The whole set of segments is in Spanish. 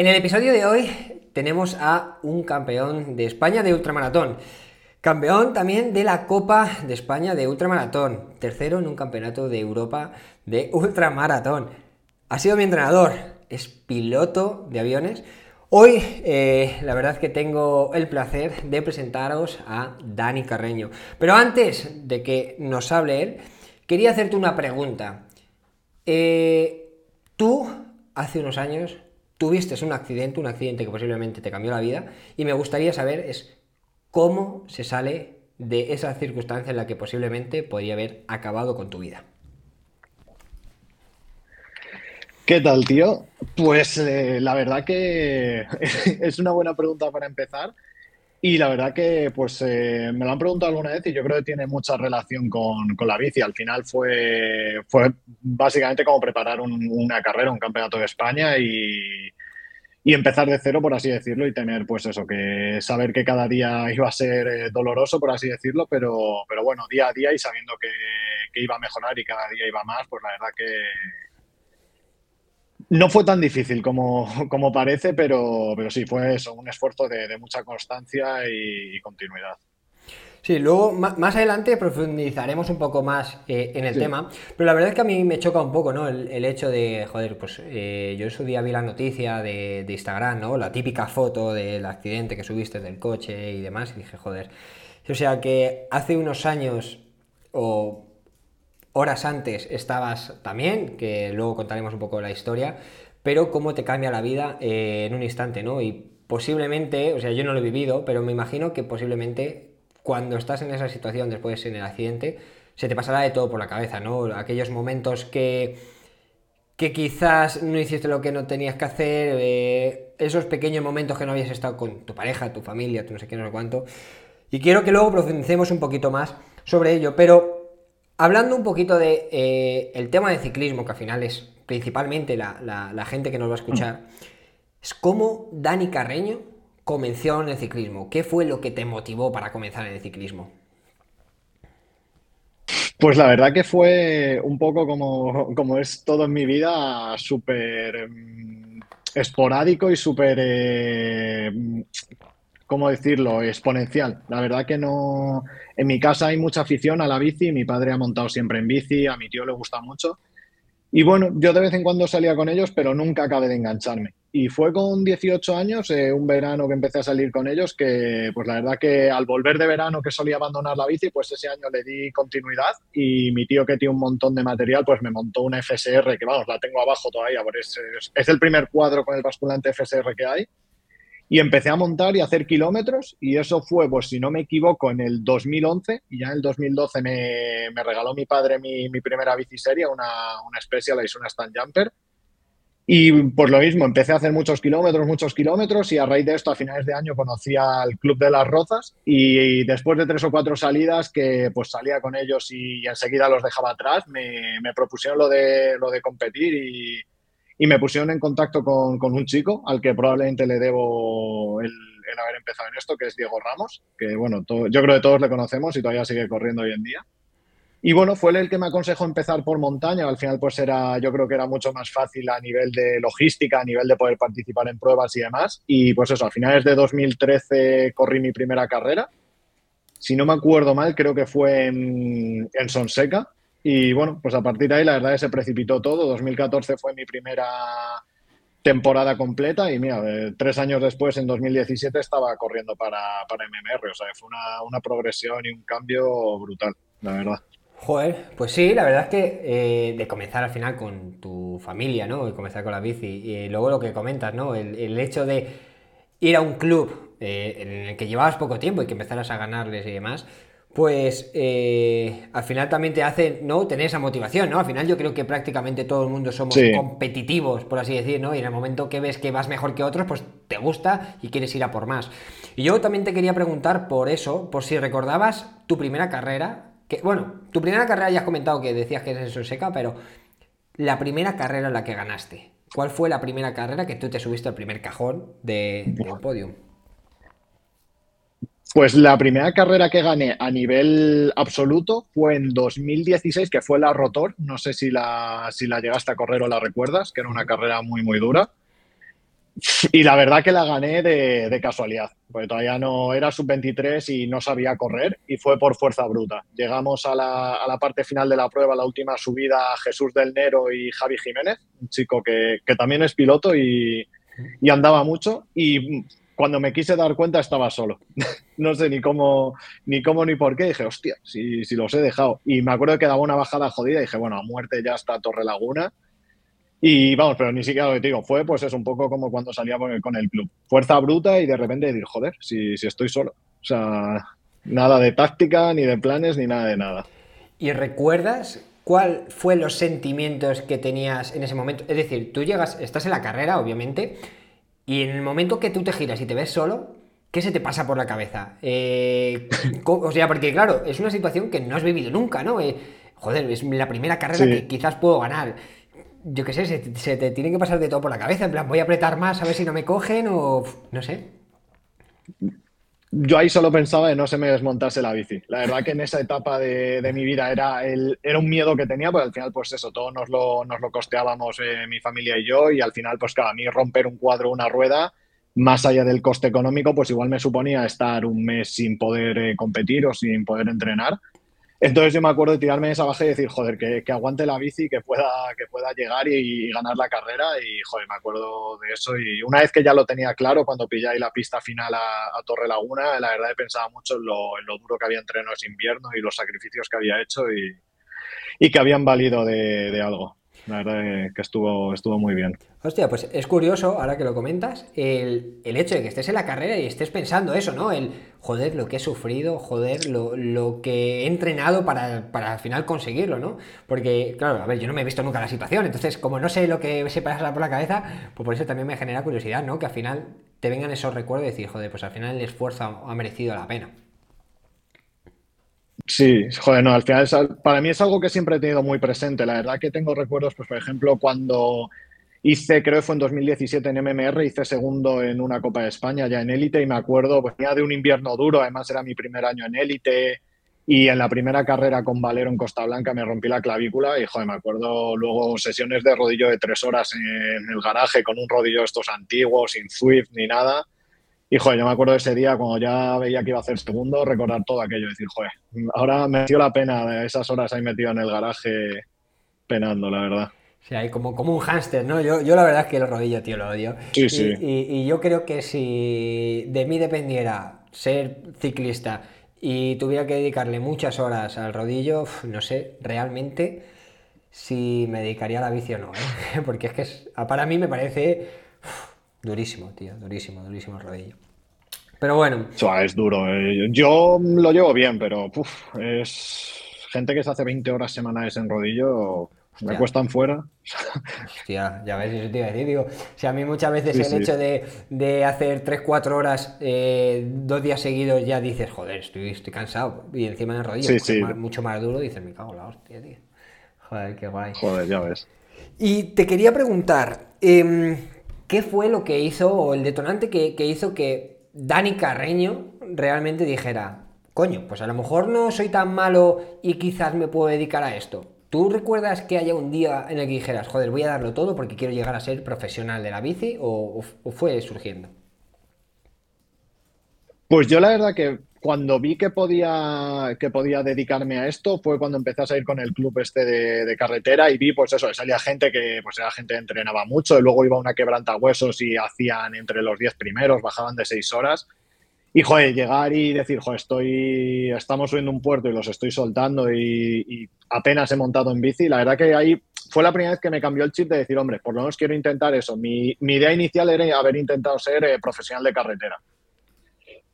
En el episodio de hoy tenemos a un campeón de España de ultramaratón. Campeón también de la Copa de España de ultramaratón. Tercero en un campeonato de Europa de ultramaratón. Ha sido mi entrenador. Es piloto de aviones. Hoy eh, la verdad que tengo el placer de presentaros a Dani Carreño. Pero antes de que nos hable él, quería hacerte una pregunta. Eh, tú, hace unos años, tuviste un accidente, un accidente que posiblemente te cambió la vida, y me gustaría saber es cómo se sale de esa circunstancia en la que posiblemente podría haber acabado con tu vida. ¿Qué tal, tío? Pues eh, la verdad que es una buena pregunta para empezar. Y la verdad que pues eh, me lo han preguntado alguna vez y yo creo que tiene mucha relación con, con la bici. Al final fue, fue básicamente como preparar una carrera, un campeonato de España y, y, empezar de cero, por así decirlo, y tener pues eso, que saber que cada día iba a ser eh, doloroso, por así decirlo, pero, pero bueno, día a día y sabiendo que, que iba a mejorar y cada día iba más, pues la verdad que, no fue tan difícil como, como parece, pero, pero sí, fue eso, un esfuerzo de, mucha constancia y, continuidad. Sí, luego más adelante profundizaremos un poco más eh, en el tema, pero la verdad es que a mí me choca un poco, ¿no? El, hecho de, joder, pues eh, yo en su día vi la noticia de, de, Instagram, ¿no? La típica foto del accidente que subiste del coche y demás, y dije, joder. O sea que hace unos años, o horas antes estabas también, que luego contaremos un poco la historia, pero cómo te cambia la vida eh, en un instante, ¿no? Y posiblemente, o sea, yo no lo he vivido, pero me imagino que posiblemente cuando estás en esa situación después en el accidente, se te pasará de todo por la cabeza, ¿no? Aquellos momentos que, que quizás no hiciste lo que no tenías que hacer, eh, esos pequeños momentos que no habías estado con tu pareja, tu familia, tu no sé qué, no sé cuánto. Y quiero que luego profundicemos un poquito más sobre ello, pero Hablando un poquito de eh, el tema de ciclismo, que al final es principalmente la, gente que nos va a escuchar, es cómo Dani Carreño comenzó en el ciclismo. ¿Qué fue lo que te motivó para comenzar en el ciclismo? Pues la verdad que fue un poco como, como es todo en mi vida, súper mm, esporádico y súper eh, ¿cómo decirlo?, exponencial. La verdad que no... En mi casa hay mucha afición a la bici, mi padre ha montado siempre en bici, a mi tío le gusta mucho. Y bueno, yo de vez en cuando salía con ellos, pero nunca acabé de engancharme. Y fue con 18 años, eh, un verano que empecé a salir con ellos, que pues la verdad que al volver de verano que solía abandonar la bici, pues ese año le di continuidad y mi tío que tiene un montón de material, pues me montó una FSR, que vamos, la tengo abajo todavía, porque es, es el primer cuadro con el basculante FSR que hay y empecé a montar y a hacer kilómetros y eso fue, pues si no me equivoco, en el 2011 y ya en el 2012 me, me regaló mi padre mi, mi primera biciserie, una, una Specialized, una Stand Jumper. Y pues lo mismo, empecé a hacer muchos kilómetros, muchos kilómetros y a raíz de esto a finales de año conocí al Club de las Rozas y, después de tres o cuatro salidas que pues salía con ellos y, enseguida los dejaba atrás, me, me propusieron lo de, lo de competir y, y me pusieron en contacto con, un chico al que probablemente le debo el, haber empezado en esto, que es Diego Ramos, que bueno, yo creo que todos le conocemos y todavía sigue corriendo hoy en día. Y bueno, fue él el que me aconsejó empezar por montaña. Al final, pues era, yo creo que era mucho más fácil a nivel de logística, a nivel de poder participar en pruebas y demás. Y pues eso, a finales de 2013 corrí mi primera carrera. Si no me acuerdo mal, creo que fue en, en Sonseca, y bueno, pues a partir de ahí la verdad es que se precipitó todo. 2014 fue mi primera temporada completa y mira, eh, tres años después, en 2017, estaba corriendo para, para MMR. O sea, fue una, una progresión y un cambio brutal, la verdad. Joder, pues sí, la verdad es que eh, de comenzar al final con tu familia, ¿no? Y comenzar con la bici. Y luego lo que comentas, ¿no? El, el hecho de ir a un club eh, en el que llevabas poco tiempo y que empezaras a ganarles y demás, pues eh, al final también te hace no tener esa motivación, ¿no? Al final yo creo que prácticamente todo el mundo somos competitivos, por así decir, ¿no? Y en el momento que ves que vas mejor que otros, pues te gusta y quieres ir a por más. Y yo también te quería preguntar por eso, por si recordabas tu primera carrera, que bueno, tu primera carrera ya has comentado que decías que es en seca, pero la primera carrera en la que ganaste. ¿Cuál fue la primera carrera que tú te subiste al primer cajón de, del podium? Pues la primera carrera que gané a nivel absoluto fue en 2016, que fue la Rotor. No sé si la, si la llegaste a correr o la recuerdas, que era una carrera muy, muy dura. Y la verdad que la gané de, casualidad, porque todavía no era sub-23 y no sabía correr y fue por fuerza bruta. Llegamos a la, parte final de la prueba, la última subida, Jesús del Nero y Javi Jiménez, un chico que, también es piloto y, andaba mucho y cuando me quise dar cuenta estaba solo. no sé ni cómo, ni cómo ni por qué. Dije, hostia, si, si los he dejado. Y me acuerdo que daba una bajada jodida dije, bueno, a muerte ya está Torre Laguna y vamos, pero ni siquiera lo que te digo, fue pues es un poco como cuando salía con el, con el club. Fuerza bruta y de repente decir, joder, si, si estoy solo. O sea, nada de táctica, ni de planes, ni nada de nada. ¿Y recuerdas cuál fue los sentimientos que tenías en ese momento? Es decir, tú llegas, estás en la carrera, obviamente, y en el momento que tú te giras y te ves solo, ¿qué se te pasa por la cabeza? Eh, o sea, porque claro, es una situación que no has vivido nunca, ¿no? Eh, joder, es la primera carrera que quizás puedo ganar yo qué sé, se, te tiene que pasar de todo por la cabeza. En plan, voy a apretar más a ver si no me cogen o no sé. Yo ahí solo pensaba en no se me desmontase la bici. La verdad que en esa etapa de, mi vida era, el, era un miedo que tenía, porque al final, pues eso, todo nos lo, nos lo costeábamos eh, mi familia y yo, y al final, pues claro, a mí romper un cuadro, una rueda, más allá del coste económico, pues igual me suponía estar un mes sin poder eh, competir o sin poder entrenar. Entonces yo me acuerdo de tirarme esa baja y decir, joder, que, aguante la bici, que pueda, que pueda llegar y, ganar la carrera. Y, joder, me acuerdo de eso. Y una vez que ya lo tenía claro, cuando pillé ahí la pista final a, Torre Laguna, la verdad he pensado mucho en lo, en lo, duro que había entrenado ese invierno y los sacrificios que había hecho y, que habían valido de algo. La verdad que estuvo, estuvo muy bien. Hostia, pues es curioso, ahora que lo comentas, el, hecho de que estés en la carrera y estés pensando eso, ¿no? El, joder, lo que he sufrido, joder, lo, que he entrenado para, para, al final conseguirlo, ¿no? Porque, claro, a ver, yo no me he visto nunca la situación, entonces, como no sé lo que se pasa por la cabeza, pues por eso también me genera curiosidad, ¿no? Que al final te vengan esos recuerdos y decir, joder, pues al final el esfuerzo ha merecido la pena. Sí, joder, no, al final para mí es algo que siempre he tenido muy presente. La verdad que tengo recuerdos, pues por ejemplo, cuando hice, creo que fue en 2017 en MMR, hice segundo en una Copa de España ya en élite y me acuerdo, pues venía de un invierno duro, además era mi primer año en élite y en la primera carrera con Valero en Costa Blanca me rompí la clavícula y joder, me acuerdo luego sesiones de rodillo de tres horas en el garaje con un rodillo estos antiguos, sin Swift ni nada y joder, yo me acuerdo de ese día cuando ya veía que iba a hacer segundo, recordar todo aquello y decir, joder, ahora me dio la pena esas horas ahí metido en el garaje penando, la verdad. Sí, hay como, como un hámster, ¿no? Yo, yo la verdad es que el rodillo, tío, lo odio. Sí, sí. Y, yo creo que si de mí dependiera ser ciclista y tuviera que dedicarle muchas horas al rodillo, no sé, realmente si me dedicaría a la bici o no, ¿eh? Porque es que para mí me parece Durísimo, tío, durísimo, durísimo el rodillo. Pero bueno. es duro. Eh. Yo lo llevo bien, pero es gente que se hace 20 horas semanales en rodillo. Me cuestan fuera. Hostia, ya ves, eso te iba a decir. Digo, si a mí muchas veces el hecho de, hacer 3-4 horas eh, dos días seguidos ya dices, joder, estoy, estoy cansado. Y encima en el rodillo, mucho más duro, dices, me cago en la hostia, tío. Joder, qué guay. Joder, ya ves. Y te quería preguntar, eh, ¿Qué fue lo que hizo, o el detonante que, hizo que Dani Carreño realmente dijera, coño, pues a lo mejor no soy tan malo y quizás me puedo dedicar a esto? ¿Tú recuerdas que haya un día en el que dijeras, joder, voy a darlo todo porque quiero llegar a ser profesional de la bici o fue surgiendo? Pues yo la verdad que cuando vi que podía, que podía dedicarme a esto fue cuando empecé a salir con el club este de, carretera y vi pues eso, salía gente que pues era gente que entrenaba mucho y luego iba una quebranta huesos y hacían entre los 10 primeros, bajaban de 6 horas. Y joder, llegar y decir, joder, estoy, estamos subiendo un puerto y los estoy soltando y, apenas he montado en bici, la verdad que ahí fue la primera vez que me cambió el chip de decir, hombre, por lo menos quiero intentar eso. Mi, mi idea inicial era haber intentado ser eh, profesional de carretera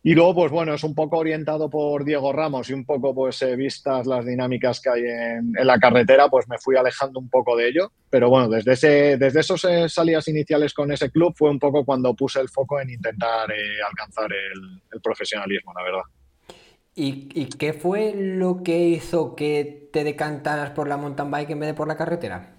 y luego, pues bueno, es un poco orientado por Diego Ramos y un poco, pues vistas las dinámicas que hay en, la carretera, pues me fui alejando un poco de ello. Pero bueno, desde, ese, desde esos eh, salidas iniciales con ese club fue un poco cuando puse el foco en intentar eh, alcanzar el, profesionalismo, la verdad. ¿Y, ¿Y qué fue lo que hizo que te decantaras por la mountain bike en vez de por la carretera?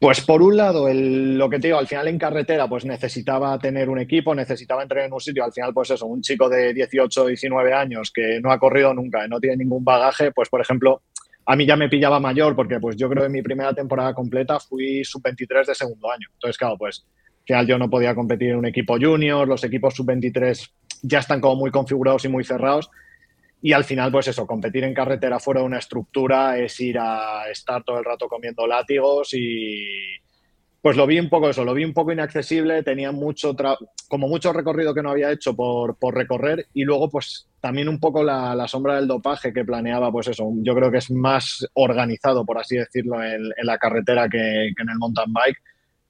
Pues por un lado, lo que te digo, al final en carretera, pues necesitaba tener un equipo, necesitaba entrar en un sitio, al final, pues eso, un chico de 18, 19 años que no ha corrido nunca, no tiene ningún bagaje, pues por ejemplo, a mí ya me pillaba mayor porque pues yo creo que en mi primera temporada completa fui sub-23 de segundo año. Entonces, claro, pues que yo no podía competir en un equipo junior, los equipos sub-23 ya están como muy configurados y muy cerrados. Y al final, pues eso, competir en carretera fuera de una estructura es ir a estar todo el rato comiendo látigos y pues lo vi un poco eso, lo vi un poco inaccesible, tenía mucho, como mucho recorrido que no había hecho por, recorrer y luego pues también un poco la, sombra del dopaje que planeaba, pues eso, yo creo que es más organizado, por así decirlo, en, la carretera que, en el mountain bike.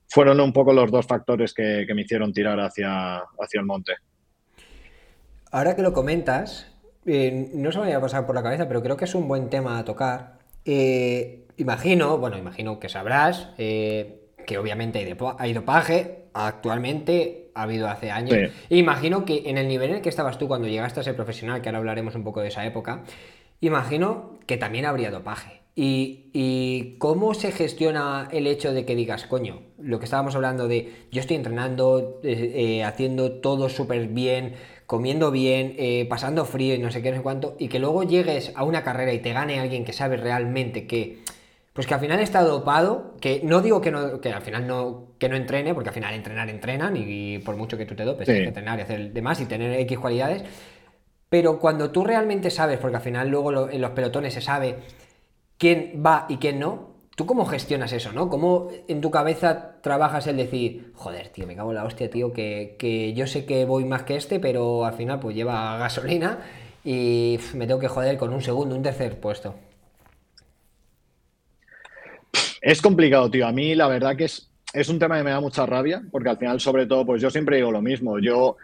Fueron un poco los dos factores que, me hicieron tirar hacia, hacia el monte. Ahora que lo comentas, eh, no se me había pasado por la cabeza, pero creo que es un buen tema a tocar. Eh, imagino, bueno, imagino que sabrás eh, que obviamente hay, dopaje, actualmente ha habido hace años. Imagino que en el nivel en el que estabas tú cuando llegaste a ser profesional, que ahora hablaremos un poco de esa época, imagino que también habría dopaje. Y, cómo se gestiona el hecho de que digas, coño, lo que estábamos hablando de yo estoy entrenando, haciendo todo súper bien, comiendo bien, eh, pasando frío y no sé qué, no sé cuánto, y que luego llegues a una carrera y te gane alguien que sabe realmente que, pues que al final está dopado, que no digo que, no, que al final no, que no entrene, porque al final entrenar entrenan y, por mucho que tú te dopes, tienes que entrenar y hacer demás y tener X cualidades, pero cuando tú realmente sabes, porque al final luego en los pelotones se sabe quién va y quién no, ¿Tú cómo gestionas eso, no? ¿Cómo en tu cabeza trabajas el decir, joder, tío, me cago en la hostia, tío, que, yo sé que voy más que este, pero al final pues lleva gasolina y me tengo que joder con un segundo, un tercer puesto? Es complicado, tío. A mí la verdad que es, es un tema que me da mucha rabia, porque al final, sobre todo, pues yo siempre digo lo mismo. Yo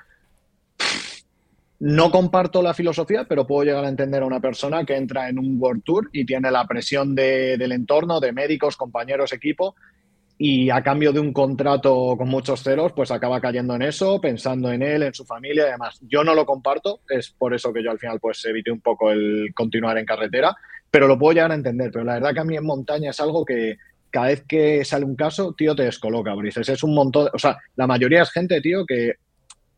no comparto la filosofía, pero puedo llegar a entender a una persona que entra en un World Tour y tiene la presión del entorno, de médicos, compañeros, equipo, y a cambio de un contrato con muchos ceros, pues acaba cayendo en eso, pensando en él, en su familia y demás. Yo no lo comparto, es por eso que yo al final pues evité un poco el continuar en carretera, pero lo puedo llegar a entender. Pero la verdad que a mí en montaña es algo que cada vez que sale un caso, tío, te descoloca, Brices. Es un montón, o sea, la mayoría es gente, tío, que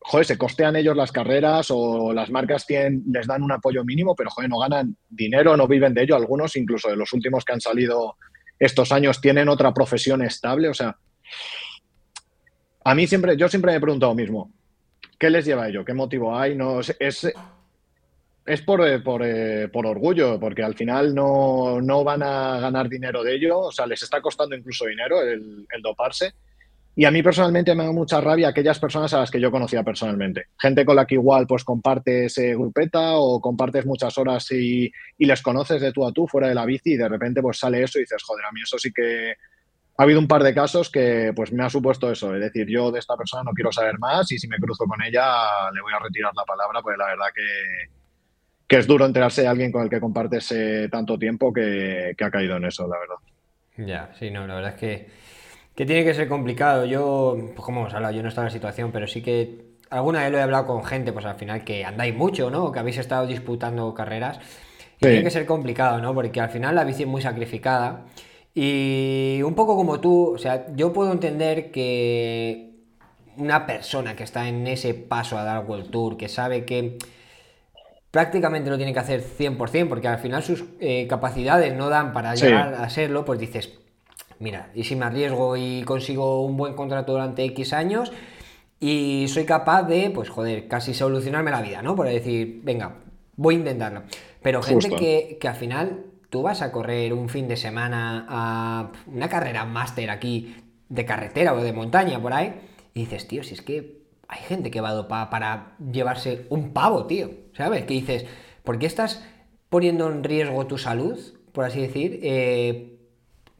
joder, se costean ellos las carreras o las marcas les dan un apoyo mínimo, pero joder, no ganan dinero, no viven de ello. Algunos, incluso de los últimos que han salido estos años, tienen otra profesión estable. O sea, a mí siempre, yo siempre me he preguntado mismo, ¿qué les lleva a ello? ¿Qué motivo hay? No, es, es, por, por, por, orgullo, porque al final no, no, van a ganar dinero de ello, o sea, les está costando incluso dinero el doparse y a mí personalmente me da mucha rabia aquellas personas a las que yo conocía personalmente. Gente con la que igual pues compartes eh, grupeta o compartes muchas horas y, les conoces de tú a tú fuera de la bici y de repente pues sale eso y dices, joder, a mí eso sí que... Ha habido un par de casos que pues me ha supuesto eso, es decir, yo de esta persona no quiero saber más y si me cruzo con ella le voy a retirar la palabra, pues la verdad que, que es duro enterarse de alguien con el que compartes eh, tanto tiempo que, que ha caído en eso, la verdad. Ya, sí, no, la verdad es que que tiene que ser complicado. Yo, pues como hemos hablado, yo no estaba en la situación, pero sí que alguna vez lo he hablado con gente, pues al final que andáis mucho, ¿no? Que habéis estado disputando carreras. Tiene que ser complicado, ¿no? Porque al final la bici es muy sacrificada. Y un poco como tú, o sea, yo puedo entender que una persona que está en ese paso a dar World Tour, que sabe que prácticamente lo tiene que hacer 100%, porque al final sus eh, capacidades no dan para llegar a serlo, pues dices, mira, y si me arriesgo y consigo un buen contrato durante X años y soy capaz de, pues joder, casi solucionarme la vida, ¿no? Por decir, venga, voy a intentarlo. Pero gente que, que al final tú vas a correr un fin de semana a una carrera máster aquí de carretera o de montaña por ahí y dices, tío, si es que hay gente que va a dopar para llevarse un pavo, tío, ¿sabes? Que dices, ¿por qué estás poniendo en riesgo tu salud, por así decir, eh,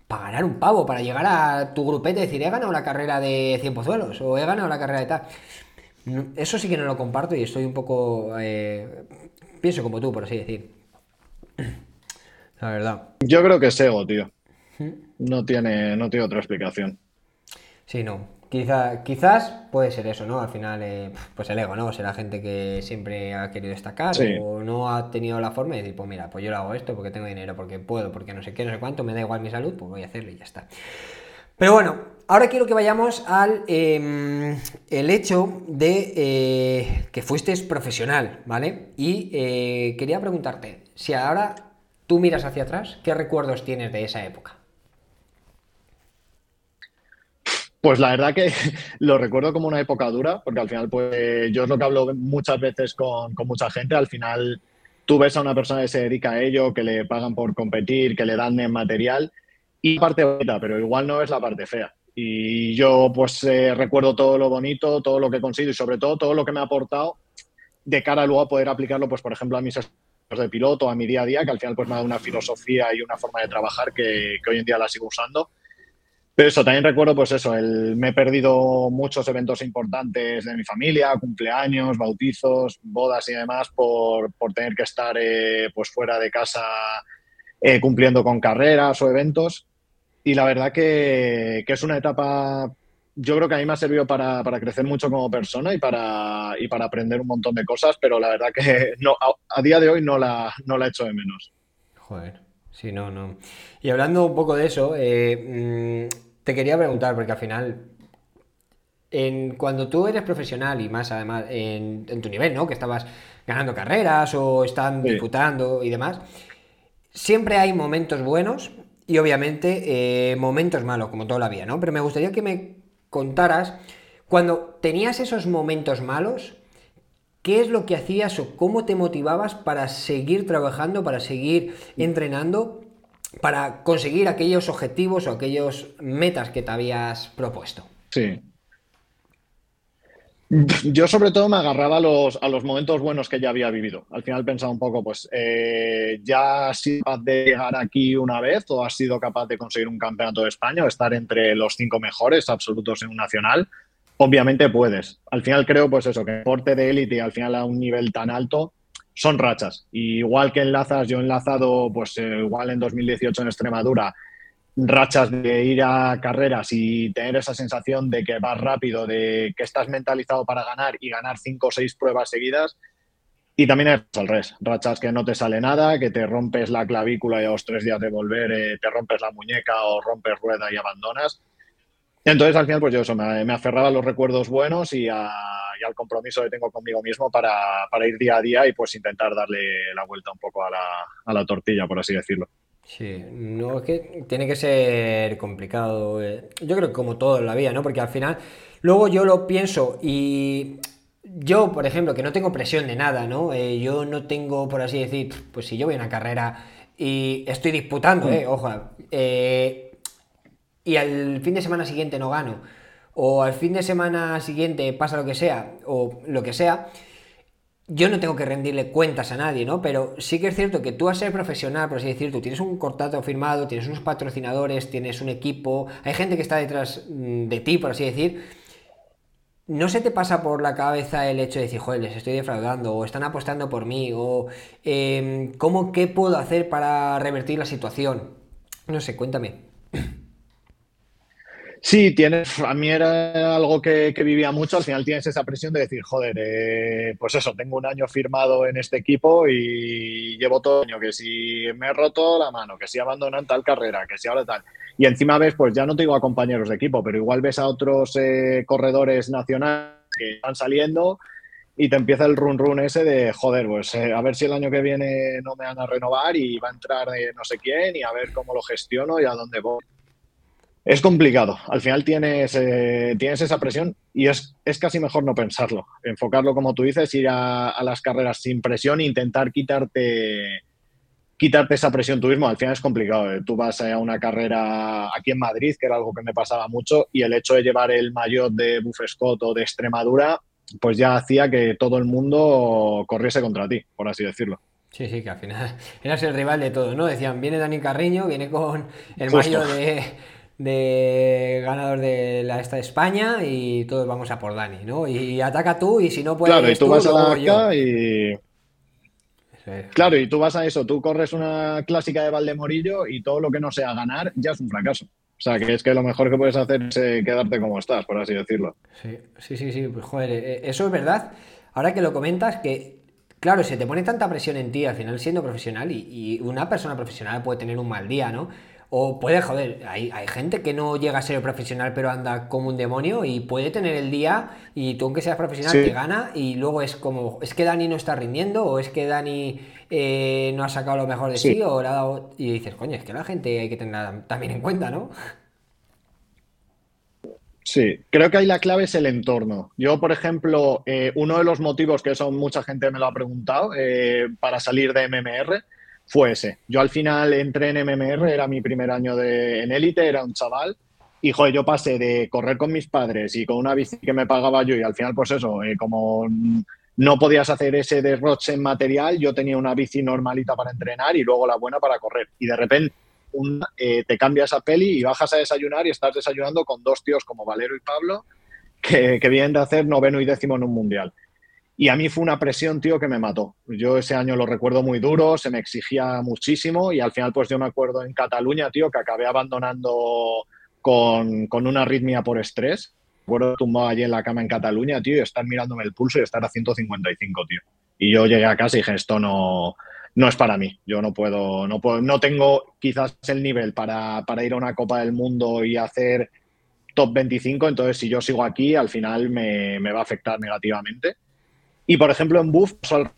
para ganar un pavo, para llegar a tu grupete y decir, he ganado la carrera de 100 pozuelos o he ganado la carrera de tal. Eso sí que no lo comparto y estoy un poco... Eh, pienso como tú, por así decir. La verdad. Yo creo que es ego, tío. ¿Mm? No tiene, no tiene otra explicación. Sí, no. Quizá, quizás puede ser eso, ¿no? Al final, eh, pues el ego, ¿no? Será gente que siempre ha querido destacar o no ha tenido la forma de decir, pues mira, pues yo lo hago esto porque tengo dinero, porque puedo, porque no sé qué, no sé cuánto, me da igual mi salud, pues voy a hacerlo y ya está. Pero bueno, ahora quiero que vayamos al em, el hecho de eh, que fuiste profesional, ¿vale? Y eh, quería preguntarte, si ahora tú miras hacia atrás, ¿qué recuerdos tienes de esa época? Pues la verdad que lo recuerdo como una época dura, porque al final, pues yo es lo que hablo muchas veces con, mucha gente, al final tú ves a una persona que se dedica a ello, que le pagan por competir, que le dan material, y parte bonita, pero igual no es la parte fea. Y yo pues eh, recuerdo todo lo bonito, todo lo que he conseguido y sobre todo todo lo que me ha aportado de cara luego a poder aplicarlo, pues por ejemplo, a mis de piloto, a mi día a día, que al final pues me ha dado una filosofía y una forma de trabajar que hoy en día la sigo usando pero eso, también recuerdo, pues eso, el, me he perdido muchos eventos importantes de mi familia, cumpleaños, bautizos, bodas y demás, por, tener que estar eh, pues fuera de casa eh, cumpliendo con carreras o eventos. Y la verdad que, es una etapa, yo creo que a mí me ha servido para, crecer mucho como persona y para, y para aprender un montón de cosas, pero la verdad que no, a, día de hoy no la, no la hecho de menos. Joder. Sí, no, no. Y hablando un poco de eso, eh, mm, te quería preguntar, porque al final, en, cuando tú eres profesional y más además en, tu nivel, ¿no? Que estabas ganando carreras o están disputando y demás, siempre hay momentos buenos y obviamente eh, momentos malos, como toda la vida, ¿no? Pero me gustaría que me contaras, cuando tenías esos momentos malos, ¿qué es lo que hacías o cómo te motivabas para seguir trabajando, para seguir entrenando para conseguir aquellos objetivos o aquellos metas que te habías propuesto. Sí. Yo sobre todo me agarraba a los, a los momentos buenos que ya había vivido. Al final pensaba un poco, pues eh, ya has sido capaz de llegar aquí una vez o has sido capaz de conseguir un campeonato de España o estar entre los cinco mejores absolutos en un nacional. Obviamente puedes. Al final creo, pues eso, que deporte de élite al final a un nivel tan alto son rachas. igual que enlazas, yo he enlazado, pues eh, igual en 2018 en Extremadura, rachas de ir a carreras y tener esa sensación de que vas rápido, de que estás mentalizado para ganar y ganar cinco o seis pruebas seguidas. Y también es al revés, rachas que no te sale nada, que te rompes la clavícula y a los tres días de volver eh, te rompes la muñeca o rompes rueda y abandonas. Entonces, al final, pues yo eso, me, aferraba a los recuerdos buenos y, al compromiso que tengo conmigo mismo para, ir día a día y pues intentar darle la vuelta un poco a la, tortilla, por así decirlo. Sí, no, es que tiene que ser complicado. Eh. Yo creo que como todo en la vida, ¿no? Porque al final, luego yo lo pienso y yo, por ejemplo, que no tengo presión de nada, ¿no? Eh, yo no tengo, por así decir, pues si yo voy a una carrera y estoy disputando, mm. ¿eh? Ojo, eh, y al fin de semana siguiente no gano, o al fin de semana siguiente pasa lo que sea, o lo que sea, yo no tengo que rendirle cuentas a nadie, ¿no? Pero sí que es cierto que tú a ser profesional, por así decir, tú tienes un contrato firmado, tienes unos patrocinadores, tienes un equipo, hay gente que está detrás mm, de ti, por así decir. ¿No se te pasa por la cabeza el hecho de decir, joder, les estoy defraudando, o están apostando por mí, o em, ¿cómo, qué puedo hacer para revertir la situación? No sé, cuéntame. Sí, tienes, a mí era algo que, vivía mucho, al final tienes esa presión de decir, joder, eh, pues eso, tengo un año firmado en este equipo y llevo todo el año, que si me he roto la mano, que si abandonan tal carrera, que si ahora tal. Y encima ves, pues ya no te digo a compañeros de equipo, pero igual ves a otros eh, corredores nacionales que están saliendo y te empieza el run run ese de, joder, pues eh, a ver si el año que viene no me van a renovar y va a entrar no sé quién y a ver cómo lo gestiono y a dónde voy es complicado. Al final tienes, eh, tienes esa presión y es, casi mejor no pensarlo. Enfocarlo, como tú dices, ir a, las carreras sin presión e intentar quitarte, quitarte esa presión tú mismo. Al final es complicado. Eh. Tú vas a una carrera aquí en Madrid, que era algo que me pasaba mucho, y el hecho de llevar el maillot de Buff Scott o de Extremadura, pues ya hacía que todo el mundo corriese contra ti, por así decirlo. Sí, sí, que al final eras el rival de todo, ¿no? Decían, viene Dani Carriño, viene con el maillot de de ganador de la esta de España y todos vamos a por Dani, ¿no? Y, ataca tú y si no puedes. Claro, y tú, vas a la y. Claro, y tú vas a eso, tú corres una clásica de Valdemorillo y todo lo que no sea ganar ya es un fracaso. O sea, que es que lo mejor que puedes hacer es eh, quedarte como estás, por así decirlo. Sí, sí, sí, sí. Pues joder, eh, eso es verdad. Ahora que lo comentas, que claro, se te pone tanta presión en ti al final siendo profesional y una persona profesional puede tener un mal día, ¿no? O puede, joder, hay, hay, gente que no llega a ser profesional pero anda como un demonio y puede tener el día y tú aunque seas profesional te gana y luego es como, es que Dani no está rindiendo o es que Dani eh, no ha sacado lo mejor de sí, o le ha dado... Y dices, coño, es que la gente hay que tener también en cuenta, ¿no? Sí, creo que ahí la clave es el entorno. Yo, por ejemplo, eh, uno de los motivos que eso mucha gente me lo ha preguntado eh, para salir de MMR fue ese. Yo al final entré en MMR, era mi primer año de, en élite, era un chaval. Y joder, yo pasé de correr con mis padres y con una bici que me pagaba yo y al final pues eso, eh, como no podías hacer ese derroche en material, yo tenía una bici normalita para entrenar y luego la buena para correr. Y de repente eh, te cambias a peli y bajas a desayunar y estás desayunando con dos tíos como Valero y Pablo que, que vienen de hacer noveno y décimo en un mundial. Y a mí fue una presión, tío, que me mató. Yo ese año lo recuerdo muy duro, se me exigía muchísimo y al final, pues yo me acuerdo en Cataluña, tío, que acabé abandonando con, con una arritmia por estrés. Recuerdo tumbado allí en la cama en Cataluña, tío, y estar mirándome el pulso y estar a 155, tío. Y yo llegué a casa y dije, esto no, no es para mí. Yo no puedo, no puedo, no tengo quizás el nivel para, para ir a una Copa del Mundo y hacer top 25, entonces si yo sigo aquí, al final me, me va a afectar negativamente. Y por ejemplo, en Buff,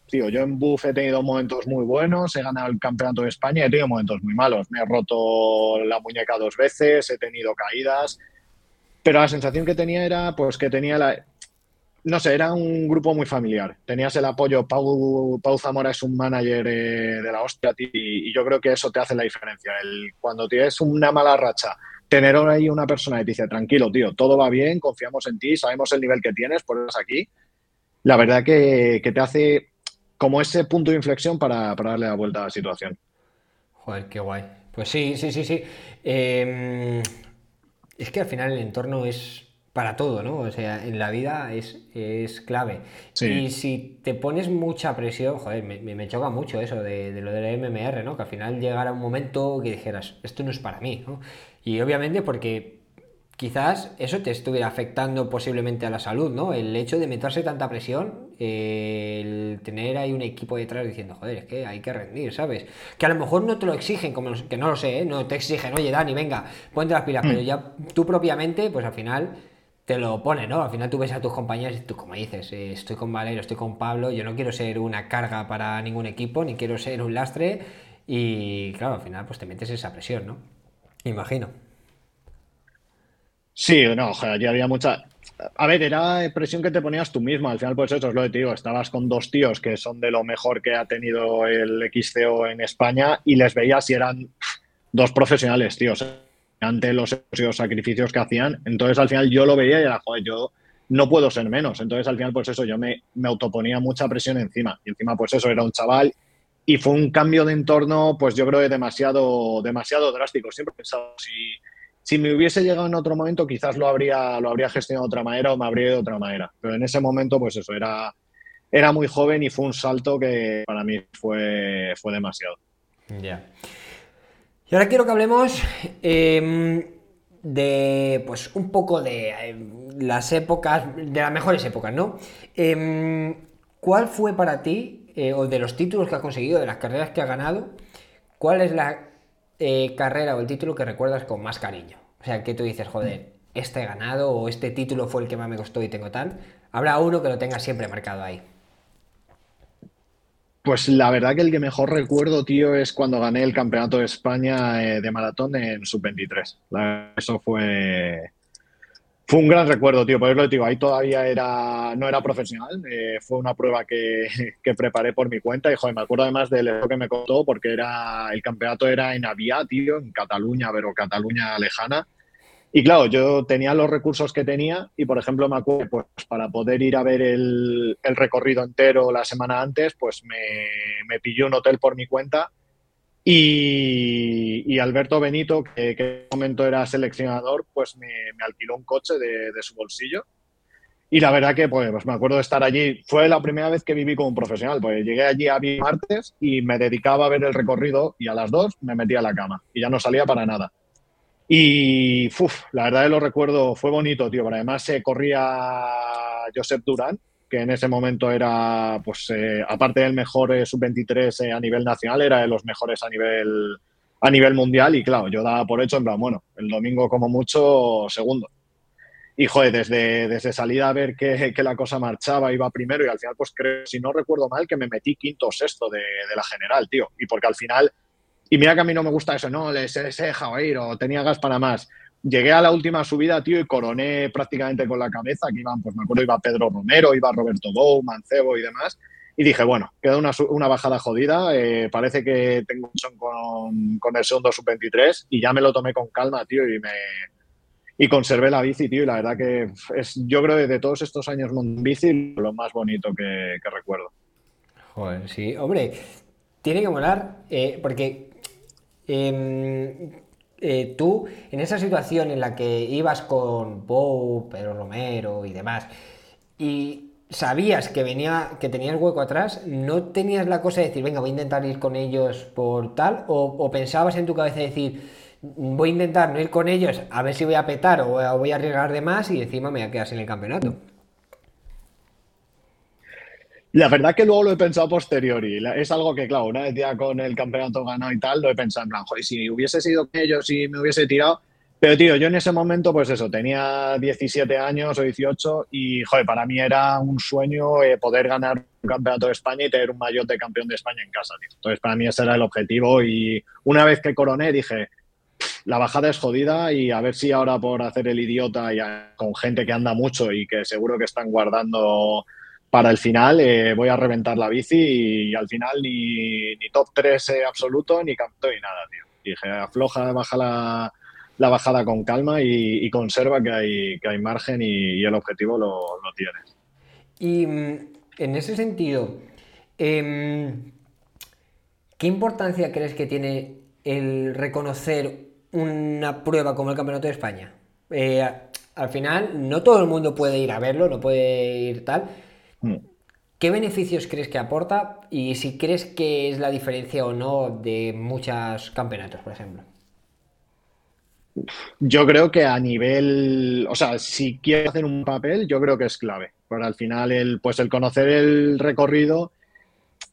tío, yo en Buff he tenido momentos muy buenos, he ganado el campeonato de España he tenido momentos muy malos. Me he roto la muñeca dos veces, he tenido caídas, pero la sensación que tenía era pues que tenía la... No sé, era un grupo muy familiar. Tenías el apoyo, Pau, Pau Zamora es un manager eh, de la hostia y, y, yo creo que eso te hace la diferencia. El, cuando tienes una mala racha, tener ahí una persona que te dice, tranquilo, tío, todo va bien, confiamos en ti, sabemos el nivel que tienes, por eso aquí la verdad que, te hace como ese punto de inflexión para, darle la vuelta a la situación. Joder, qué guay. Pues sí, sí, sí, sí. Em, es que al final el entorno es para todo, ¿no? O sea, en la vida es, es clave. Y si te pones mucha presión, joder, me, me choca mucho eso de, de, lo del MMR, ¿no? Que al final llegara un momento que dijeras, esto no es para mí, ¿no? Y obviamente porque quizás eso te estuviera afectando posiblemente a la salud, ¿no? El hecho de meterse tanta presión, el tener ahí un equipo detrás diciendo, joder, es que hay que rendir, ¿sabes? Que a lo mejor no te lo exigen, como que no lo sé, ¿eh? no te exigen, oye, Dani, venga, ponte las pilas, pero mm. ya tú propiamente, pues al final te lo pone, ¿no? Al final tú ves a tus compañeros y tú, como dices, eh, estoy con Valero, estoy con Pablo, yo no quiero ser una carga para ningún equipo, ni quiero ser un lastre, y claro, al final pues te metes esa presión, ¿no? Imagino. Sí, no, ya había mucha. A ver, era presión que te ponías tú mismo. Al final, pues eso es lo que te digo. Estabas con dos tíos que son de lo mejor que ha tenido el XCO en España y les veías si eran dos profesionales, tíos, ante los, sacrificios que hacían. Entonces, al final, yo lo veía y era, joder, yo no puedo ser menos. Entonces, al final, pues eso, yo me, me autoponía mucha presión encima. Y encima, pues eso, era un chaval y fue un cambio de entorno, pues yo creo demasiado, demasiado drástico. Siempre he pensado, si si me hubiese llegado en otro momento, quizás lo habría, lo habría gestionado de otra manera o me habría ido de otra manera. Pero en ese momento, pues eso, era, era muy joven y fue un salto que para mí fue, fue demasiado. Ya. Y ahora quiero que hablemos em, de, pues, un poco de em, las épocas, de las mejores épocas, ¿no? Em, ¿Cuál fue para ti, eh, o de los títulos que has conseguido, de las carreras que has ganado, cuál es la eh, carrera o el título que recuerdas con más cariño? O sea, que tú dices, joder, este he ganado o este título fue el que más me costó y tengo tal. Habrá uno que lo tenga siempre marcado ahí. Pues la verdad que el que mejor recuerdo, tío, es cuando gané el campeonato de España eh, de maratón en sub-23. Eso fue, fue un gran recuerdo, tío. Por eso digo, ahí todavía era, no era profesional. Eh, fue una prueba que, que, preparé por mi cuenta. Y joder, me acuerdo además del lo que me contó, porque era el campeonato era en Avia, tío, en Cataluña, pero Cataluña lejana. Y claro, yo tenía los recursos que tenía y, por ejemplo, me acuerdo, pues para poder ir a ver el, el recorrido entero la semana antes, pues me, me pillé un hotel por mi cuenta y, Alberto Benito, que, en ese momento era seleccionador, pues me, alquiló un coche de, su bolsillo. Y la verdad que pues, me acuerdo de estar allí. Fue la primera vez que viví como un profesional, pues llegué allí a mi martes y me dedicaba a ver el recorrido y a las dos me metía a la cama y ya no salía para nada. Y uf, la verdad que lo recuerdo, fue bonito, tío. Pero además se corría Josep Durán, que en ese momento era, pues, eh, aparte del mejor eh, sub-23 eh, a nivel nacional, era de los mejores a nivel, a nivel mundial y claro, yo daba por hecho en plan, bueno, el domingo como mucho segundo. Y joder, desde, desde salida a ver que, la cosa marchaba, iba primero y al final, pues creo, si no recuerdo mal, que me metí quinto o sexto de, la general, tío. Y porque al final, y mira que a mí no me gusta eso, no, les, les he dejado ir o tenía gas para más. Llegué a la última subida, tío, y coroné prácticamente con la cabeza, que iban, pues me acuerdo, iba Pedro Romero, iba Roberto Bou, Mancebo y demás. Y dije, bueno, queda una, bajada jodida, eh, parece que tengo con, con el segundo sub-23 y ya me lo tomé con calma, tío, y me, y conservé la bici, tío, y la verdad que es, yo creo que de todos estos años en bici, lo más bonito que, que, recuerdo. Joder, sí, hombre, tiene que molar, eh, porque eh, eh, tú, en esa situación en la que ibas con Bow, Pedro Romero y demás, y sabías que venía, que tenías hueco atrás, ¿no tenías la cosa de decir, venga, voy a intentar ir con ellos por tal? ¿O, o pensabas en tu cabeza decir, voy a intentar no ir con ellos a ver si voy a petar o voy a arriesgar de más y encima me voy a quedar sin el campeonato. La verdad que luego lo he pensado posteriori. Es algo que, claro, una vez ya con el campeonato ganado y tal, lo he pensado en plan, joder, si hubiese sido ellos y me hubiese tirado. Pero, tío, yo en ese momento, pues eso, tenía 17 años o 18 y, joder, para mí era un sueño eh, poder ganar un campeonato de España y tener un maillot de campeón de España en casa, tío. Entonces, para mí ese era el objetivo y una vez que coroné dije, la bajada es jodida y a ver si ahora por hacer el idiota y con gente que anda mucho y que seguro que están guardando para el final, eh, voy a reventar la bici y, al final ni, top 3 eh, absoluto ni canto ni nada, tío. Dije, afloja, baja la, bajada con calma y, conserva que hay, que hay margen y, el objetivo lo, tienes. Y mm, en ese sentido, eh, ¿qué importancia crees que tiene el reconocer una prueba como el Campeonato de España. Eh, al final, no todo el mundo puede ir a verlo, no puede ir tal. Mm. ¿Qué beneficios crees que aporta y si crees que es la diferencia o no de muchos campeonatos, por ejemplo? Yo creo que a nivel, o sea, si quieres hacer un papel, yo creo que es clave. Pero al final, el, pues el conocer el recorrido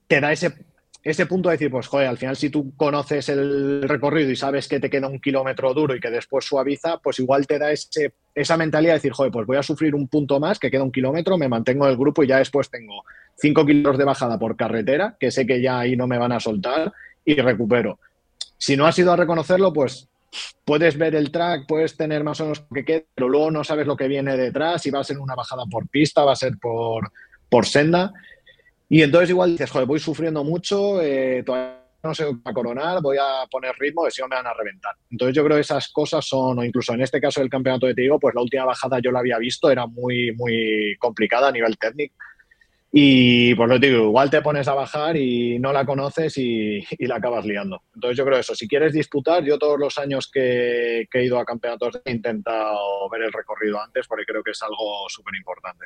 te da ese ese punto de decir, pues joder, al final si tú conoces el recorrido y sabes que te queda un kilómetro duro y que después suaviza, pues igual te da ese, esa mentalidad de decir, joder, pues voy a sufrir un punto más, que queda un kilómetro, me mantengo en el grupo y ya después tengo cinco kilómetros de bajada por carretera, que sé que ya ahí no me van a soltar y recupero. Si no has ido a reconocerlo, pues puedes ver el track, puedes tener más o menos lo que quede, pero luego no sabes lo que viene detrás, si va a ser una bajada por pista, va a ser por, por senda. Y entonces igual dices, joder, voy sufriendo mucho, eh, todavía no sé a coronar, voy a poner ritmo, que si me van a reventar. Entonces yo creo que esas cosas son, o incluso en este caso del campeonato de Tigo, pues la última bajada yo la había visto, era muy, muy complicada a nivel técnico. Y pues lo digo, igual te pones a bajar y no la conoces y, y, la acabas liando. Entonces yo creo eso, si quieres disputar, yo todos los años que, que he ido a campeonatos he intentado ver el recorrido antes porque creo que es algo súper importante.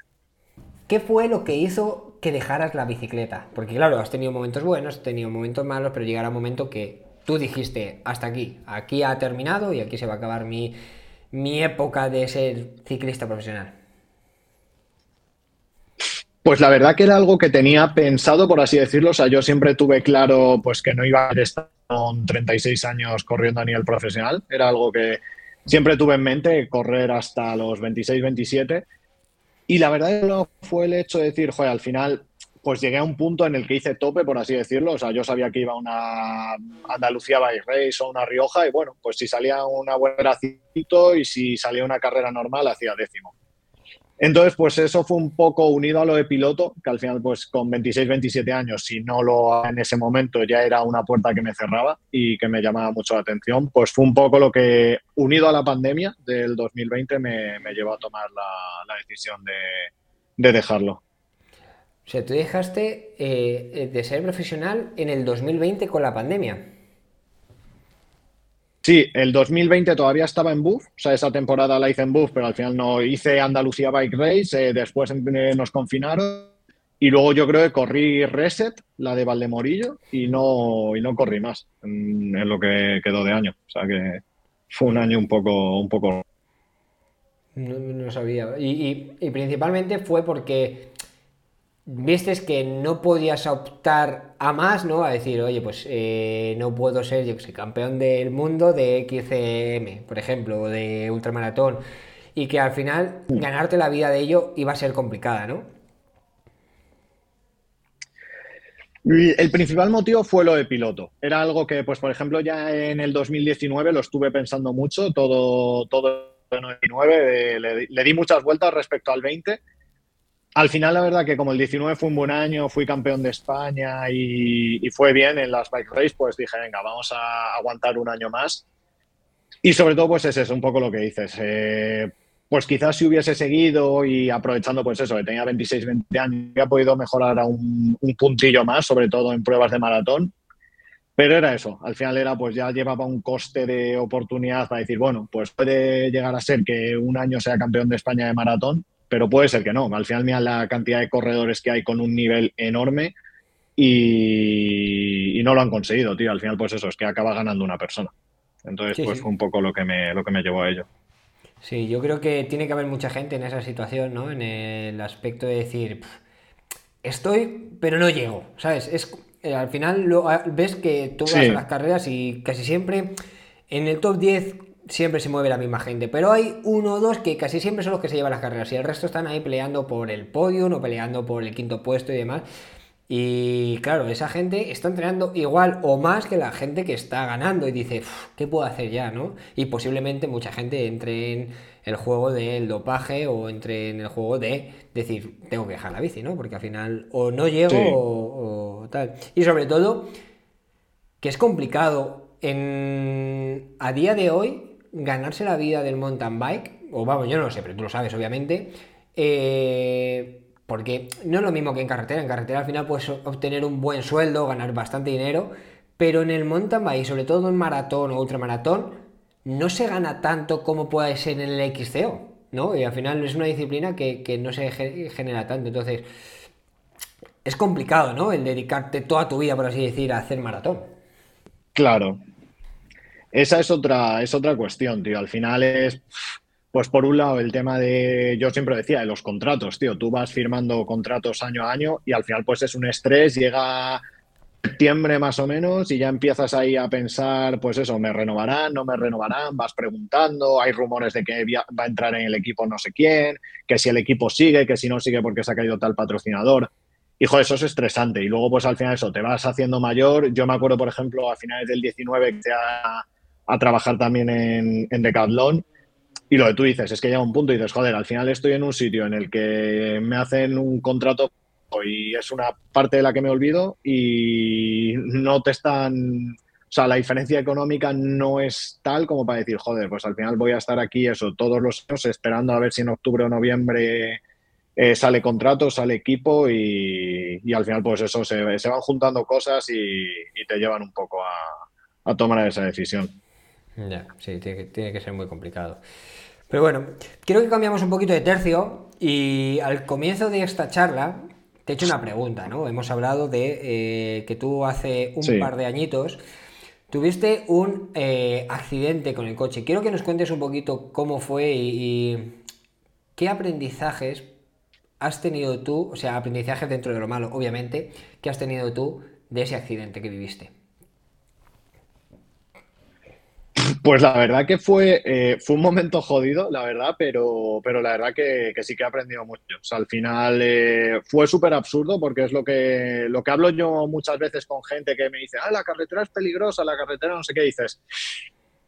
¿Qué fue lo que hizo que dejaras la bicicleta? Porque claro, has tenido momentos buenos, has tenido momentos malos, pero llegará un momento que tú dijiste, hasta aquí, aquí ha terminado y aquí se va a acabar mi, mi época de ser ciclista profesional. Pues la verdad que era algo que tenía pensado, por así decirlo. O sea, yo siempre tuve claro pues que no iba a estar con 36 años corriendo a nivel profesional. Era algo que siempre tuve en mente, correr hasta los 26, 27. Y la verdad no fue el hecho de decir, joder, al final, pues llegué a un punto en el que hice tope, por así decirlo. O sea, yo sabía que iba a una Andalucía Bike Race o una Rioja, y bueno, pues si salía una buena y si salía una carrera normal, hacía décimo. Entonces, pues eso fue un poco unido a lo de piloto, que al final, pues con 26, 27 años, si no lo en ese momento ya era una puerta que me cerraba y que me llamaba mucho la atención, pues fue un poco lo que, unido a la pandemia del 2020, me, me llevó a tomar la, decisión de, de, dejarlo. O sea, tú dejaste eh, de ser profesional en el 2020 con la pandemia. Sí, el 2020 todavía estaba en buff, o sea, esa temporada la hice en buff, pero al final no hice Andalucía Bike Race, eh, después eh, nos confinaron y luego yo creo que corrí Reset, la de Valdemorillo, y no, y no corrí más en, lo que quedó de año. O sea que fue un año un poco... Un poco... No, sabía. Y principalmente fue porque viste que no podías optar a más, ¿no? A decir, oye, pues eh, no puedo ser, yo que sé, campeón del mundo de XCM, por ejemplo, o de ultramaratón, y que al final ganarte la vida de ello iba a ser complicada, ¿no? El principal motivo fue lo de piloto. Era algo que, pues, por ejemplo, ya en el 2019 lo estuve pensando mucho, todo, todo el 2019, le, le di muchas vueltas respecto al 20 al final, la verdad que como el 19 fue un buen año, fui campeón de España y, fue bien en las bike race, pues dije, venga, vamos a aguantar un año más. Y sobre todo, pues es eso, un poco lo que dices. Eh, pues quizás si hubiese seguido y aprovechando, pues eso, que tenía 26, 20 años, había podido mejorar a un, un puntillo más, sobre todo en pruebas de maratón. Pero era eso, al final era pues ya llevaba un coste de oportunidad para decir, bueno, pues puede llegar a ser que un año sea campeón de España de maratón, pero puede ser que no. Al final, mira la cantidad de corredores que hay con un nivel enorme y, no lo han conseguido, tío. Al final, pues eso, es que acaba ganando una persona. Entonces, pues fue un poco lo que, me, lo que me llevó a ello. Sí, yo creo que tiene que haber mucha gente en esa situación, ¿no? En el aspecto de decir, estoy, pero no llego, ¿sabes? Es, eh, al final lo, ves que tú vas a las carreras y casi siempre en el top 10 siempre se mueve la misma gente, pero hay uno o dos que casi siempre son los que se llevan las carreras y el resto están ahí peleando por el podio o peleando por el quinto puesto y demás. Y claro, esa gente está entrenando igual o más que la gente que está ganando y dice, ¿qué puedo hacer ya? ¿no? Y posiblemente mucha gente entre en el juego del dopaje o entre en el juego de decir, tengo que dejar la bici, ¿no? Porque al final o no llego o, o tal. Y sobre todo, que es complicado en, a día de hoy ganarse la vida del mountain bike, o vamos, yo no lo sé, pero tú lo sabes, obviamente, eh, porque no es lo mismo que en carretera. En carretera al final puedes obtener un buen sueldo, ganar bastante dinero, pero en el mountain bike, sobre todo en maratón o ultramaratón, no se gana tanto como puede ser en el XCO, ¿no? Y al final es una disciplina que, que no se genera tanto. Entonces, es complicado, ¿no? El dedicarte toda tu vida, por así decir, a hacer maratón. Claro, esa es otra, es otra cuestión, tío. Al final es, pues por un lado, el tema de, yo siempre decía, de los contratos, tío. Tú vas firmando contratos año a año y al final pues es un estrés, llega septiembre más o menos y ya empiezas ahí a pensar, pues eso, ¿me renovarán? ¿No me renovarán? Vas preguntando, hay rumores de que va a entrar en el equipo no sé quién, que si el equipo sigue, que si no sigue porque se ha caído tal patrocinador. Hijo, eso es estresante. Y luego, pues al final eso, te vas haciendo mayor. Yo me acuerdo, por ejemplo, a finales del 19 que ha a trabajar también en, en Decathlon. Y lo que tú dices es que llega un punto y dices, joder, al final estoy en un sitio en el que me hacen un contrato y es una parte de la que me olvido y no te están... O sea, la diferencia económica no es tal como para decir, joder, pues al final voy a estar aquí eso todos los años esperando a ver si en octubre o noviembre eh, sale contrato, sale equipo y, y, al final pues eso, se, se van juntando cosas y, y, te llevan un poco a, a tomar esa decisión. Ya, sí, tiene que, ser muy complicado. Pero bueno, quiero que cambiamos un poquito de tercio y al comienzo de esta charla te he hecho una pregunta, ¿no? Hemos hablado de eh, que tú hace un par de añitos tuviste un eh, accidente con el coche. Quiero que nos cuentes un poquito cómo fue y, qué aprendizajes has tenido tú, o sea, aprendizajes dentro de lo malo, obviamente, que has tenido tú de ese accidente que viviste. Pues la verdad que fue, eh, fue un momento jodido, la verdad, pero, pero la verdad que, sí que he aprendido mucho. Al final eh, fue súper absurdo porque es lo que, lo que hablo yo muchas veces con gente que me dice, ah, la carretera es peligrosa, la carretera no sé qué dices.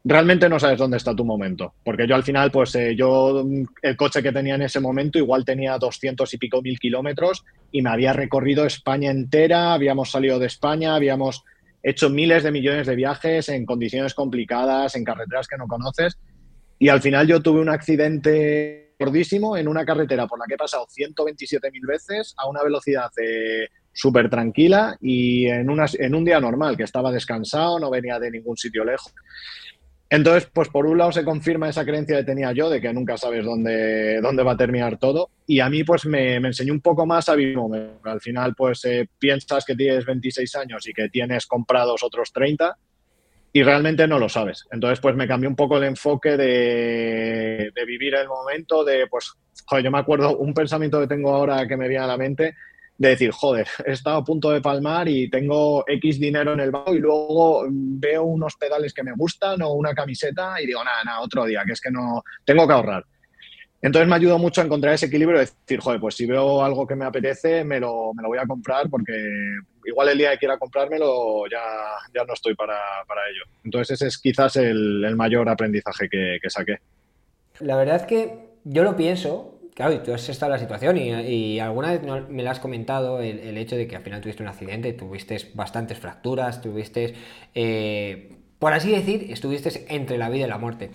Realmente no sabes dónde está tu momento, porque yo al final, pues eh, yo el coche que tenía en ese momento igual tenía 200 y pico mil kilómetros y me había recorrido España entera, habíamos salido de España, habíamos hecho miles de millones de viajes en condiciones complicadas, en carreteras que no conoces. Y al final yo tuve un accidente gordísimo en una carretera por la que he pasado 127.000 veces a una velocidad eh, súper tranquila y en, en un día normal, que estaba descansado, no venía de ningún sitio lejos. Entonces, pues por un lado se confirma esa creencia que tenía yo de que nunca sabes dónde, dónde va a terminar todo y a mí pues me, me enseñó un poco más a vivir. Al final pues eh, piensas que tienes 26 años y que tienes comprados otros 30 y realmente no lo sabes. Entonces pues me cambió un poco el enfoque de, vivir el momento, de pues, joder, yo me acuerdo un pensamiento que tengo ahora que me viene a la mente de decir, joder, he estado a punto de palmar y tengo X dinero en el banco y luego veo unos pedales que me gustan o una camiseta y digo, nada, nada, otro día, que es que no, tengo que ahorrar. Entonces me ayudó mucho a encontrar ese equilibrio de decir, joder, pues si veo algo que me apetece, me lo, me lo voy a comprar porque igual el día que quiera comprármelo ya, ya no estoy para, ello. Entonces ese es quizás el, mayor aprendizaje que, saqué. La verdad es que yo lo pienso, claro, tú has estado en la situación y, alguna vez me lo has comentado el, hecho de que al final tuviste un accidente, tuviste bastantes fracturas, tuviste, eh, por así decir, estuviste entre la vida y la muerte.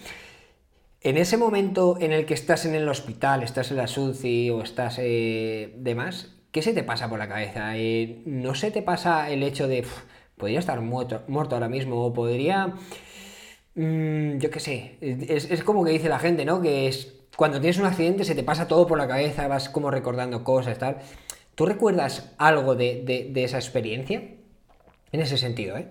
En ese momento en el que estás en el hospital, estás en la SUCI o estás eh, demás, ¿qué se te pasa por la cabeza? Eh, ¿No se te pasa el hecho de, podría estar muerto, muerto ahora mismo o podría, mm, yo qué sé, es, como que dice la gente, ¿no? Que es cuando tienes un accidente se te pasa todo por la cabeza, vas como recordando cosas, tal. ¿Tú recuerdas algo de, de esa experiencia? En ese sentido, ¿eh?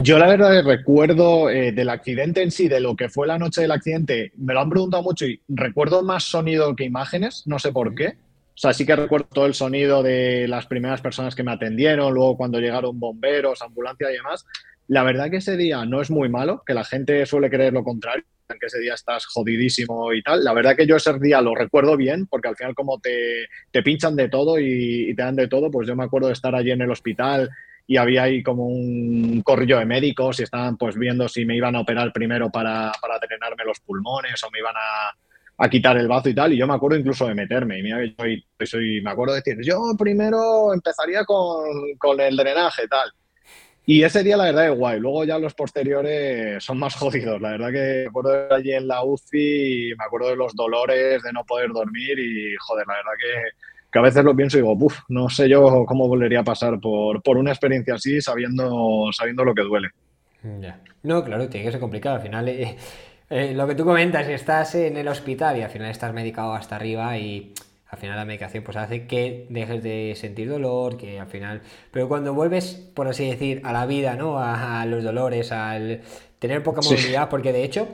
Yo la verdad recuerdo eh, del accidente en sí, de lo que fue la noche del accidente, me lo han preguntado mucho y recuerdo más sonido que imágenes, no sé por qué. O sea, sí que recuerdo todo el sonido de las primeras personas que me atendieron, luego cuando llegaron bomberos, ambulancia y demás. La verdad que ese día no es muy malo, que la gente suele creer lo contrario, que ese día estás jodidísimo y tal. La verdad que yo ese día lo recuerdo bien, porque al final como te, te pinchan de todo y, te dan de todo, pues yo me acuerdo de estar allí en el hospital y había ahí como un corrillo de médicos y estaban pues viendo si me iban a operar primero para, para drenarme los pulmones o me iban a, a, quitar el bazo y tal. Y yo me acuerdo incluso de meterme. Y yo me acuerdo de decir, yo primero empezaría con, con el drenaje tal. Y ese día la verdad es guay. Luego ya los posteriores son más jodidos. La verdad que me acuerdo de allí en la UCI y me acuerdo de los dolores, de no poder dormir y joder, la verdad que que a veces lo pienso y digo, no sé yo cómo volvería a pasar por, por una experiencia así sabiendo, sabiendo lo que duele. No, claro, tiene que ser complicado. Al final, eh, eh, lo que tú comentas, estás en el hospital y al final estás medicado hasta arriba y al final la medicación pues hace que dejes de sentir dolor, que al final... Pero cuando vuelves, por así decir, a la vida, ¿no? A, los dolores, al tener poca movilidad, porque de hecho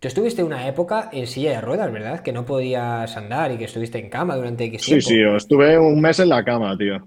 Tú estuviste una época en silla de ruedas, ¿verdad? Que no podías andar y que estuviste en cama durante X tiempo. Sí, sí, estuve un mes en la cama, tío.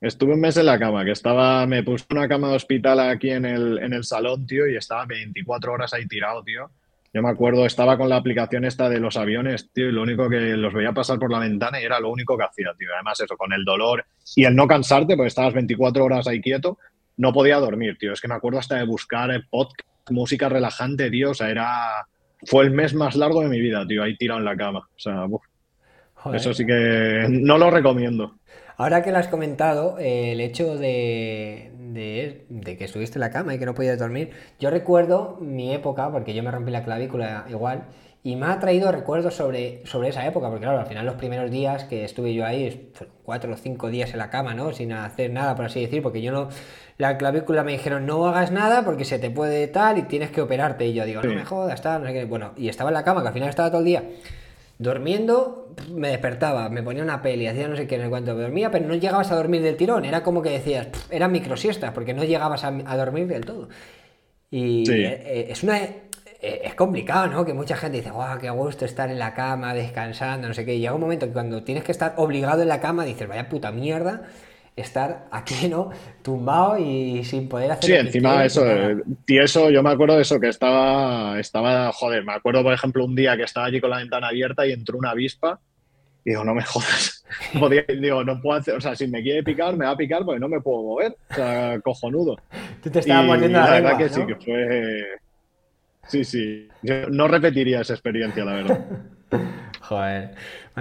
Estuve un mes en la cama, que estaba, me puse una cama de hospital aquí en el, en el salón, tío, y estaba 24 horas ahí tirado, tío. Yo me acuerdo, estaba con la aplicación esta de los aviones, tío, y lo único que los veía pasar por la ventana y era lo único que hacía, tío. Además, eso, con el dolor y el no cansarte, porque estabas 24 horas ahí quieto, no podía dormir, tío. Es que me acuerdo hasta de buscar podcast música relajante, tío. O sea, era. Fue el mes más largo de mi vida, tío, ahí tirado en la cama. O sea, eso sí que no lo recomiendo. Ahora que lo has comentado, eh, el hecho de, de, que estuviste en la cama y que no podías dormir, yo recuerdo mi época, porque yo me rompí la clavícula igual, y me ha traído recuerdos sobre, sobre esa época, porque claro, al final los primeros días que estuve yo ahí, cuatro o cinco días en la cama, ¿no? Sin hacer nada, por así decir, porque yo no, la clavícula me dijeron no hagas nada porque se te puede tal y tienes que operarte. Y yo digo, no me jodas, tal, no sé qué. Bueno, y estaba en la cama, que al final estaba todo el día durmiendo, me despertaba, me ponía una peli, hacía no sé qué en el cuanto dormía, pero no llegabas a dormir del tirón. Era como que decías, eran microsiestas, porque no llegabas a, dormir del todo. Y eh, eh, es una. Eh, es complicado, ¿no? Que mucha gente dice, guau, qué gusto estar en la cama, descansando, no sé qué. Y llega un momento que cuando tienes que estar obligado en la cama, dices, vaya puta mierda estar aquí, ¿no? Tumbado y sin poder hacer. Sí, encima eso, y eso, yo me acuerdo de eso, que estaba, estaba, joder, me acuerdo, por ejemplo, un día que estaba allí con la ventana abierta y entró una avispa. Y digo, no me jodas. digo, no puedo hacer, o sea, si me quiere picar, me va a picar porque no me puedo mover. O sea, cojonudo. Tú te estabas poniendo la, verdad que sí, que fue. Sí, sí. Yo no repetiría esa experiencia, la verdad. Joder,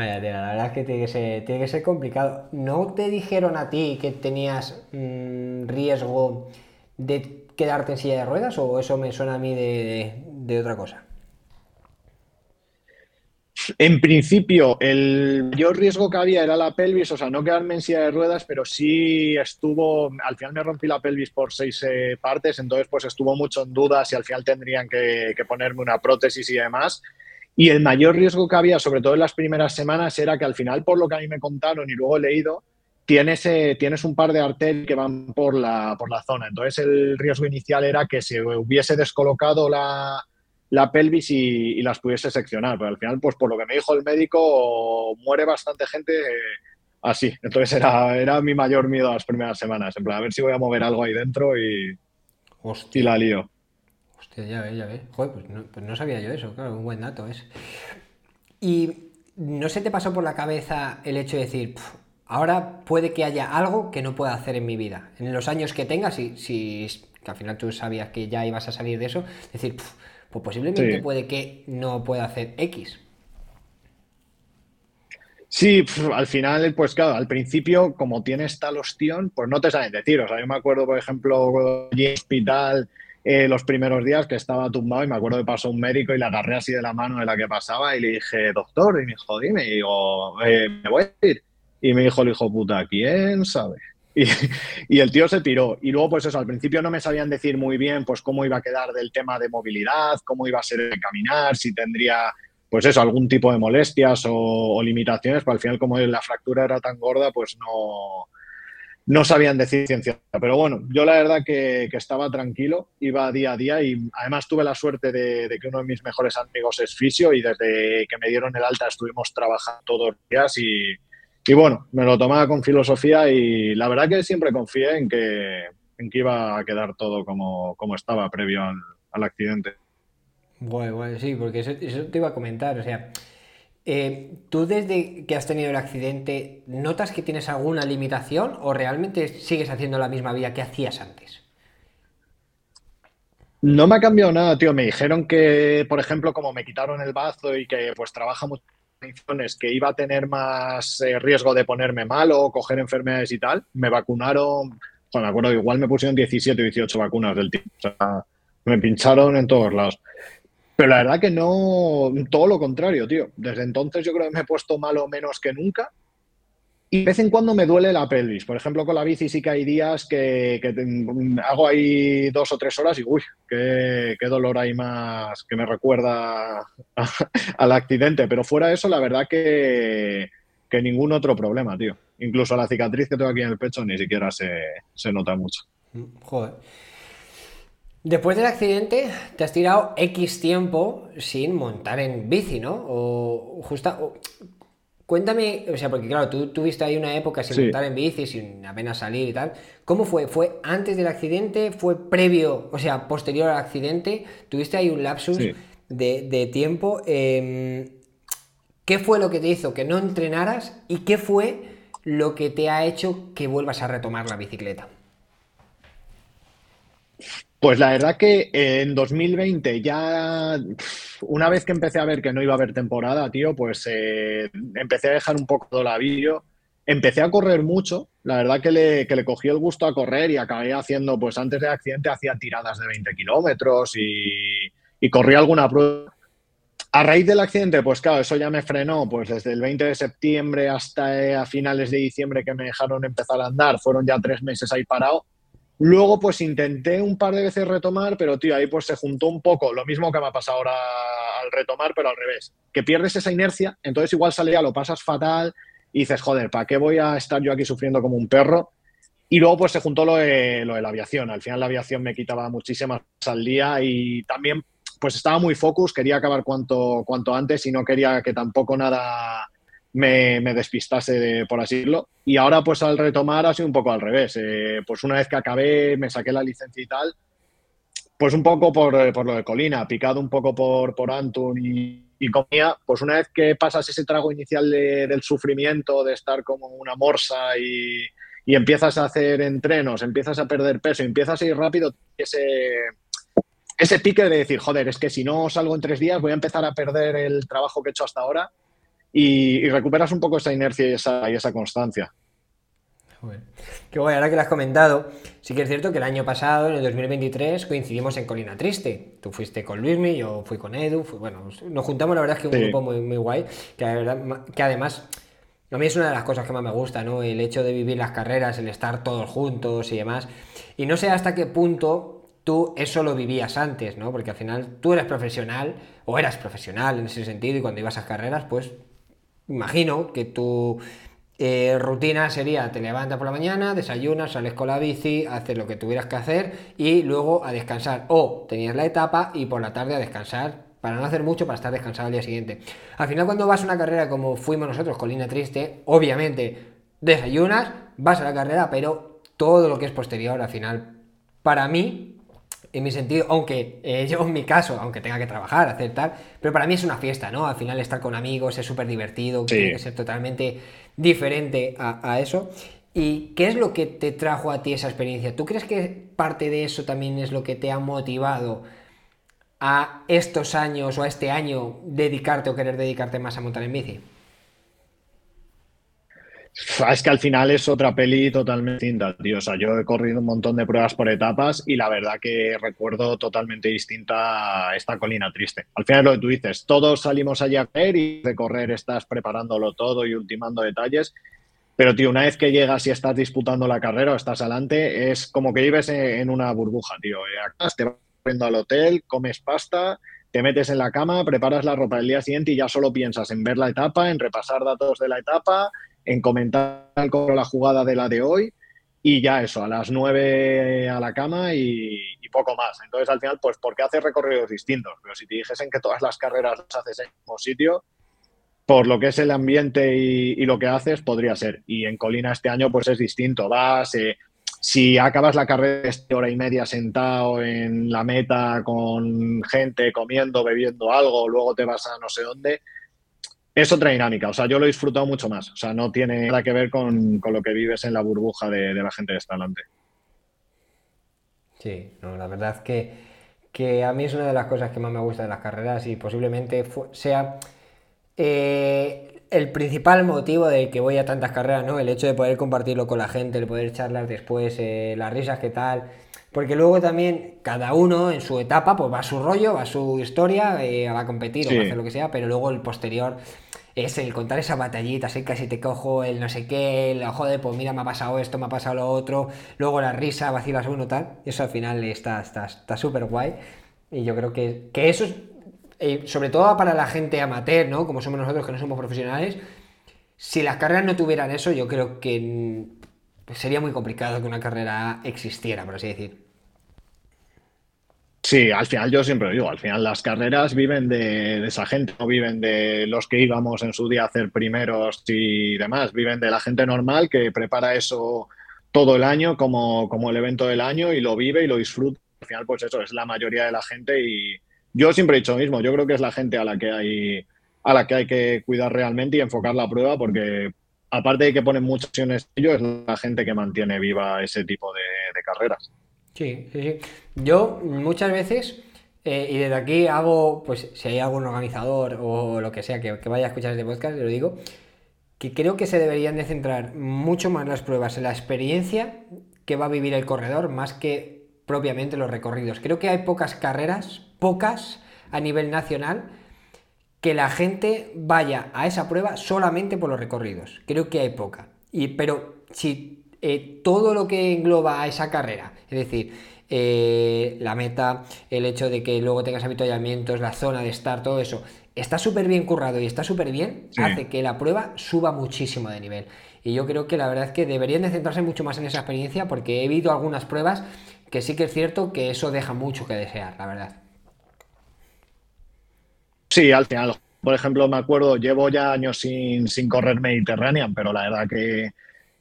vaya la verdad es que tiene que ser, tiene que ser complicado. ¿No te dijeron a ti que tenías mm, riesgo de quedarte en silla de ruedas o eso me suena a mí de, otra cosa? En principio, el mayor riesgo que había era la pelvis, o sea, no quedarme en silla de ruedas, pero sí estuvo, al final me rompí la pelvis por seis eh, partes, entonces pues estuvo mucho en duda si al final tendrían que, que ponerme una prótesis y demás. Y el mayor riesgo que había, sobre todo en las primeras semanas, era que al final, por lo que a mí me contaron y luego he leído, tienes, eh, tienes un par de arterias que van por la, por la zona. Entonces el riesgo inicial era que se hubiese descolocado la, la pelvis y, las pudiese seccionar. Pero al final, pues por lo que me dijo el médico, muere bastante gente así. Entonces era, era mi mayor miedo las primeras semanas, en a ver si voy a mover algo ahí dentro y, y la lío. Ya ves, ya ves. Joder, pues no, pues no sabía yo eso, claro, un buen dato es. Y no se te pasó por la cabeza el hecho de decir, ahora puede que haya algo que no pueda hacer en mi vida. En los años que tengas, si, si que al final tú sabías que ya ibas a salir de eso, decir, pues posiblemente puede que no pueda hacer X. Sí, al final, pues claro, al principio, como tienes tal ostión, pues no te saben decir. O sea, yo me acuerdo, por ejemplo, hospital eh, los primeros días que estaba tumbado y me acuerdo que pasó un médico y le agarré así de la mano de la que pasaba y le dije, doctor, y me dijo, dime, y digo, eh, me voy a ir. Y me dijo el hijo puta, ¿quién sabe? Y, y, el tío se tiró. Y luego, pues eso, al principio no me sabían decir muy bien, pues cómo iba a quedar del tema de movilidad, cómo iba a ser el caminar, si tendría pues eso, algún tipo de molestias o, limitaciones, pero al final como la fractura era tan gorda, pues no, no sabían decir ciencia. Pero bueno, yo la verdad que, estaba tranquilo, iba día a día y además tuve la suerte de, que uno de mis mejores amigos es fisio y desde que me dieron el alta estuvimos trabajando todos los días y, y bueno, me lo tomaba con filosofía y la verdad que siempre confié en que, en que iba a quedar todo como, como estaba previo al, accidente. Bueno, sí, porque eso, te iba a comentar, o sea, eh, ¿tú desde que has tenido el accidente notas que tienes alguna limitación o realmente sigues haciendo la misma vida que hacías antes? No me ha cambiado nada, tío. Me dijeron que, por ejemplo, como me quitaron el bazo y que pues trabaja muchas que iba a tener más eh, riesgo de ponerme malo o coger enfermedades y tal, me vacunaron, bueno, me acuerdo, igual me pusieron 17 o 18 vacunas del tipo. O sea, me pincharon en todos lados. Pero la verdad que no, todo lo contrario, tío. Desde entonces yo creo que me he puesto malo menos que nunca. Y de vez en cuando me duele la pelvis. Por ejemplo, con la bici sí que hay días que, hago ahí dos o tres horas y uy, qué, dolor hay más que me recuerda al accidente. Pero fuera eso, la verdad que, que ningún otro problema, tío. Incluso la cicatriz que tengo aquí en el pecho ni siquiera se, se nota mucho. Joder. Después del accidente te has tirado X tiempo sin montar en bici, ¿no? O justa... Cuéntame, o sea, porque claro, tú tuviste ahí una época sin montar en bici, sin apenas salir y tal. ¿Cómo fue? ¿Fue antes del accidente? ¿Fue previo, o sea, posterior al accidente? ¿Tuviste ahí un lapsus de, tiempo? Em, ¿Qué fue lo que te hizo que no entrenaras y qué fue lo que te ha hecho que vuelvas a retomar la bicicleta? Pues la verdad que en 2020 ya, una vez que empecé a ver que no iba a haber temporada, tío, pues eh, empecé a dejar un poco la vídeo. Empecé a correr mucho, la verdad que le, que le cogí el gusto a correr y acabé haciendo, pues antes del accidente hacía tiradas de 20 kilómetros y, y corrí alguna prueba. A raíz del accidente, pues claro, eso ya me frenó, pues desde el 20 de septiembre hasta eh, finales de diciembre que me dejaron empezar a andar, fueron ya tres meses ahí parado Luego, pues intenté un par de veces retomar, pero tío, ahí pues se juntó un poco lo mismo que me ha pasado ahora al retomar, pero al revés. Que pierdes esa inercia, entonces igual salía, lo pasas fatal y dices, joder, ¿para qué voy a estar yo aquí sufriendo como un perro? Y luego pues se juntó lo de, lo de la aviación. Al final la aviación me quitaba muchísimas al día y también pues estaba muy focus, quería acabar cuanto, cuanto antes y no quería que tampoco nada me, despistase, por así decirlo. Y ahora, pues al retomar, ha sido un poco al revés. Eh, pues una vez que acabé, me saqué la licencia y tal, pues un poco por, eh, lo de Colina, picado un poco por, por Antun y, y comía, pues una vez que pasas ese trago inicial del sufrimiento, de estar como una morsa y, y, empiezas a hacer entrenos, empiezas a perder peso, empiezas a ir rápido, ese, ese pique de decir, joder, es que si no salgo en tres días voy a empezar a perder el trabajo que he hecho hasta ahora y, recuperas un poco esa inercia y esa, y esa constancia. Qué guay, ahora que lo has comentado, sí que es cierto que el año pasado, en el 2023, coincidimos en Colina Triste. Tú fuiste con Luismi, yo fui con Edu, bueno, nos juntamos, la verdad es que un grupo muy, muy guay, que, que además a mí es una de las cosas que más me gusta, ¿no? El hecho de vivir las carreras, el estar todos juntos y demás. Y no sé hasta qué punto tú eso lo vivías antes, ¿no? Porque al final tú eres profesional, o eras profesional en ese sentido, y cuando ibas a carreras, pues imagino que tu eh, rutina sería te levantas por la mañana, desayunas, sales con la bici, haces lo que tuvieras que hacer y luego a descansar. O tenías la etapa y por la tarde a descansar para no hacer mucho, para estar descansado al día siguiente. Al final cuando vas a una carrera como fuimos nosotros, Colina Triste, obviamente desayunas, vas a la carrera, pero todo lo que es posterior, al final, para mí, en mi sentido, aunque eh, yo en mi caso, aunque tenga que trabajar, hacer tal, pero para mí es una fiesta, ¿no? Al final estar con amigos es súper divertido, tiene que ser totalmente diferente a, eso. ¿Y qué es lo que te trajo a ti esa experiencia? ¿Tú crees que parte de eso también es lo que te ha motivado a estos años o a este año dedicarte o querer dedicarte más a montar en bici? Es que al final es otra peli totalmente distinta, tío. O sea, yo he corrido un montón de pruebas por etapas y la verdad que recuerdo totalmente distinta esta colina triste. Al final lo que tú dices, todos salimos allí a caer y de correr estás preparándolo todo y ultimando detalles. Pero, tío, una vez que llegas y estás disputando la carrera o estás adelante, es como que vives en una burbuja, tío. Eh, acá te vas al hotel, comes pasta, te metes en la cama, preparas la ropa del día siguiente y ya solo piensas en ver la etapa, en repasar datos de la etapa, en comentar con la jugada de la de hoy y ya eso, a las nueve a la cama y, poco más. Entonces, al final, pues, ¿por qué haces recorridos distintos? Pero si te dijesen que todas las carreras las haces en el mismo sitio, por lo que es el ambiente y, lo que haces, podría ser. Y en Colina este año, pues es distinto. Vas, eh, si acabas la carrera de hora y media sentado en la meta con gente comiendo, bebiendo algo, luego te vas a no sé dónde, es otra dinámica. O sea, yo lo he disfrutado mucho más. O sea, no tiene nada que ver con, lo que vives en la burbuja de, la gente que está delante. Sí, no, la verdad que, que a mí es una de las cosas que más me gusta de las carreras y posiblemente sea eh, el principal motivo de que voy a tantas carreras, ¿no? El hecho de poder compartirlo con la gente, el poder charlar después, eh, las risas, qué tal. Porque luego también cada uno en su etapa, pues va a su rollo, va a su historia, eh, va a competir o va a hacer lo que sea, pero luego el posterior es el contar esa batallita, así casi te cojo el no sé qué, el joder, pues mira, me ha pasado esto, me ha pasado lo otro, luego la risa, vacilas uno, tal. Eso al final está súper está, guay. Y yo creo que, que eso es, eh, sobre todo para la gente amateur, ¿no? Como somos nosotros que no somos profesionales, si las carreras no tuvieran eso, yo creo que sería muy complicado que una carrera existiera, por así decir. Sí, al final yo siempre digo, al final las carreras viven de, esa gente, no viven de los que íbamos en su día a hacer primeros y demás, viven de la gente normal que prepara eso todo el año como, como el evento del año y lo vive y lo disfruta. Al final, pues eso es la mayoría de la gente y yo siempre he dicho lo mismo, yo creo que es la gente a la que hay, a la que, hay que cuidar realmente y enfocar la prueba porque aparte de que ponen muchas opciones ellos, es la gente que mantiene viva ese tipo de carreras. Sí, sí, sí. Yo muchas veces, eh, y desde aquí hago, pues si hay algún organizador o lo que sea que, vaya a escuchar este podcast, lo digo, que creo que se deberían de centrar mucho más las pruebas en la experiencia que va a vivir el corredor, más que propiamente los recorridos. Creo que hay pocas carreras, pocas a nivel nacional, que la gente vaya a esa prueba solamente por los recorridos. Creo que hay poca. Y, pero si eh, todo lo que engloba a esa carrera, es decir, eh, la meta, el hecho de que luego tengas habituallamientos, la zona de estar, todo eso, está súper bien currado y está súper bien, hace que la prueba suba muchísimo de nivel. Y yo creo que la verdad es que deberían de centrarse mucho más en esa experiencia porque he visto algunas pruebas que sí que es cierto que eso deja mucho que desear, la verdad. Sí, al final, por ejemplo, me acuerdo, llevo ya años sin, sin correr Mediterranean, pero la verdad que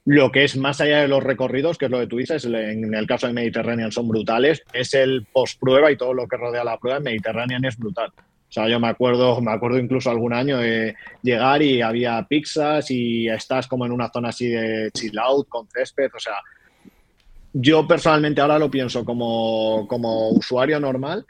lo que es más allá de los recorridos, que es lo que tú dices, en el caso de Mediterranean son brutales, es el post-prueba y todo lo que rodea la prueba en Mediterranean es brutal. O sea, yo me acuerdo, me acuerdo incluso algún año de llegar y había pizzas y estás como en una zona así de chill out con césped. O sea, yo personalmente ahora lo pienso como, como usuario normal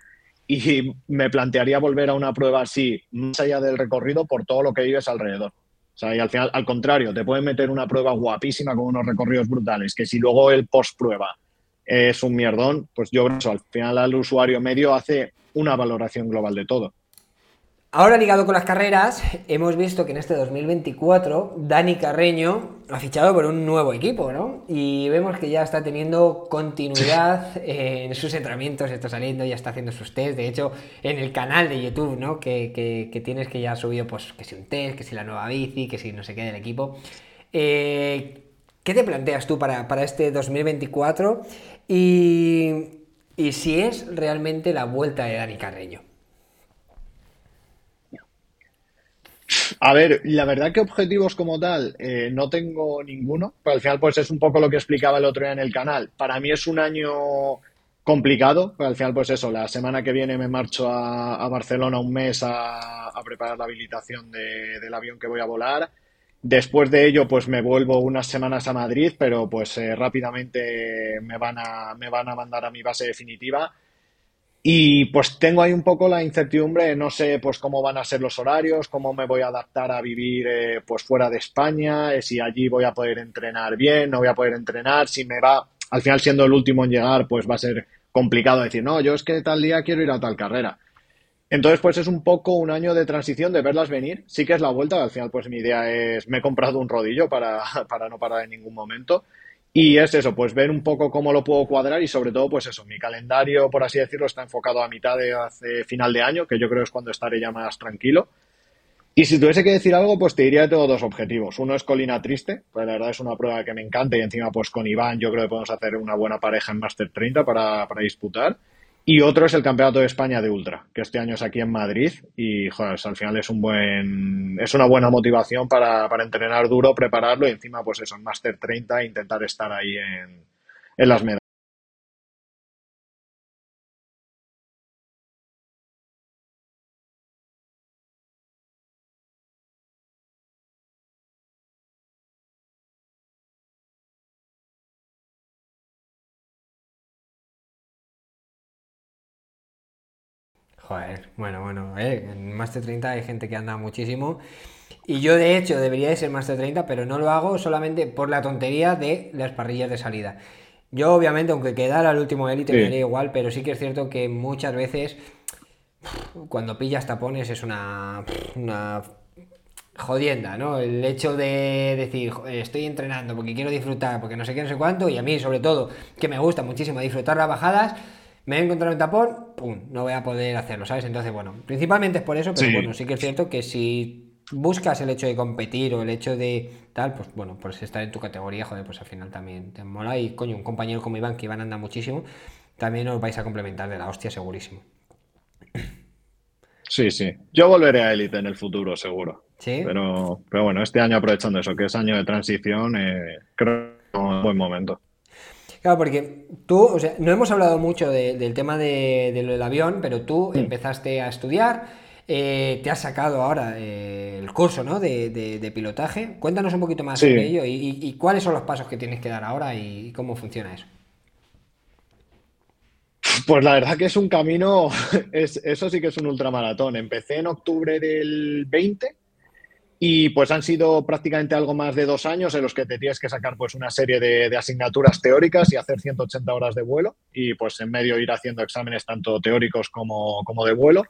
y me plantearía volver a una prueba así, más allá del recorrido, por todo lo que vives alrededor. O sea, y al final, al contrario, te pueden meter una prueba guapísima con unos recorridos brutales, que si luego el post-prueba es un mierdón, pues yo creo que al final el usuario medio hace una valoración global de todo. Ahora ligado con las carreras, hemos visto que en este 2024 Dani Carreño ha fichado por un nuevo equipo, ¿no? Y vemos que ya está teniendo continuidad en sus entrenamientos, está saliendo, ya está haciendo sus test. De hecho, en el canal de YouTube, ¿no? Que, tienes que ya ha subido, pues, que si un test, que si la nueva bici, que si no sé qué del equipo. Eh, ¿Qué te planteas tú para, este 2024? Y, y si es realmente la vuelta de Dani Carreño. A ver, la verdad que objetivos como tal eh, no tengo ninguno, pero al final pues es un poco lo que explicaba el otro día en el canal. Para mí es un año complicado, pero al final pues eso, la semana que viene me marcho a, Barcelona un mes a, preparar la habilitación del avión que voy a volar. Después de ello, pues me vuelvo unas semanas a Madrid, pero pues eh, rápidamente me van, a, me van a mandar a mi base definitiva y pues tengo ahí un poco la incertidumbre, no sé pues cómo van a ser los horarios, cómo me voy a adaptar a vivir eh, pues fuera de España, eh, si allí voy a poder entrenar bien, no voy a poder entrenar, si me va, al final siendo el último en llegar, pues va a ser complicado decir, no, yo es que tal día quiero ir a tal carrera. Entonces, pues es un poco un año de transición, de verlas venir. Sí que es la vuelta, al final, pues mi idea es, me he comprado un rodillo para, para no parar en ningún momento. Y es eso, pues ver un poco cómo lo puedo cuadrar y sobre todo, pues eso, mi calendario, por así decirlo, está enfocado a mitad de final de año, que yo creo es cuando estaré ya más tranquilo. Y si tuviese que decir algo, pues te diría que tengo dos objetivos. Uno es Colina Triste, pues la verdad es una prueba que me encanta y encima pues con Iván yo creo que podemos hacer una buena pareja en Master 30 para, para disputar. Y otro es el Campeonato de España de Ultra, que este año es aquí en Madrid y al final es un buen es una buena motivación para, para entrenar duro, prepararlo y encima pues eso, en Master 30 intentar estar ahí en, en las medallas. Joder, bueno, bueno, eh, en Master 30 hay gente que anda muchísimo. Y yo, de hecho, debería de ser Master 30, pero no lo hago solamente por la tontería de las parrillas de salida. Yo, obviamente, aunque quedara el último élite, me daría igual, pero sí que es cierto que muchas veces, cuando pillas tapones, es una, una jodienda, ¿no? El hecho de decir, estoy entrenando porque quiero disfrutar, porque no sé qué, no sé cuánto, y a mí, sobre todo, que me gusta muchísimo disfrutar las bajadas me he encontrado un tapón, pum, no voy a poder hacerlo, ¿sabes? Entonces, bueno, principalmente es por eso, pero bueno, sí que es cierto que si buscas el hecho de competir o el hecho de tal, pues bueno, pues estar en tu categoría, joder, pues al final también te mola. Y coño, un compañero como Iván, que Iván anda muchísimo, también os vais a complementar de la hostia, segurísimo. Sí, sí. Yo volveré a élite en el futuro, seguro. Sí. Pero, pero bueno, este año aprovechando eso, que es año de transición, eh, creo que es un buen momento. Claro, porque tú, o sea, no hemos hablado mucho del tema del avión, pero tú mm. empezaste a estudiar, eh, te has sacado ahora eh, el curso ¿no? de, pilotaje. Cuéntanos un poquito más sobre ello y, cuáles son los pasos que tienes que dar ahora y cómo funciona eso. Pues la verdad que es un camino, eso sí que es un ultramaratón. Empecé en octubre del 20 y pues han sido prácticamente algo más de dos años en los que te tienes que sacar pues una serie de, asignaturas teóricas y hacer 180 horas de vuelo y pues en medio ir haciendo exámenes tanto teóricos como, como de vuelo.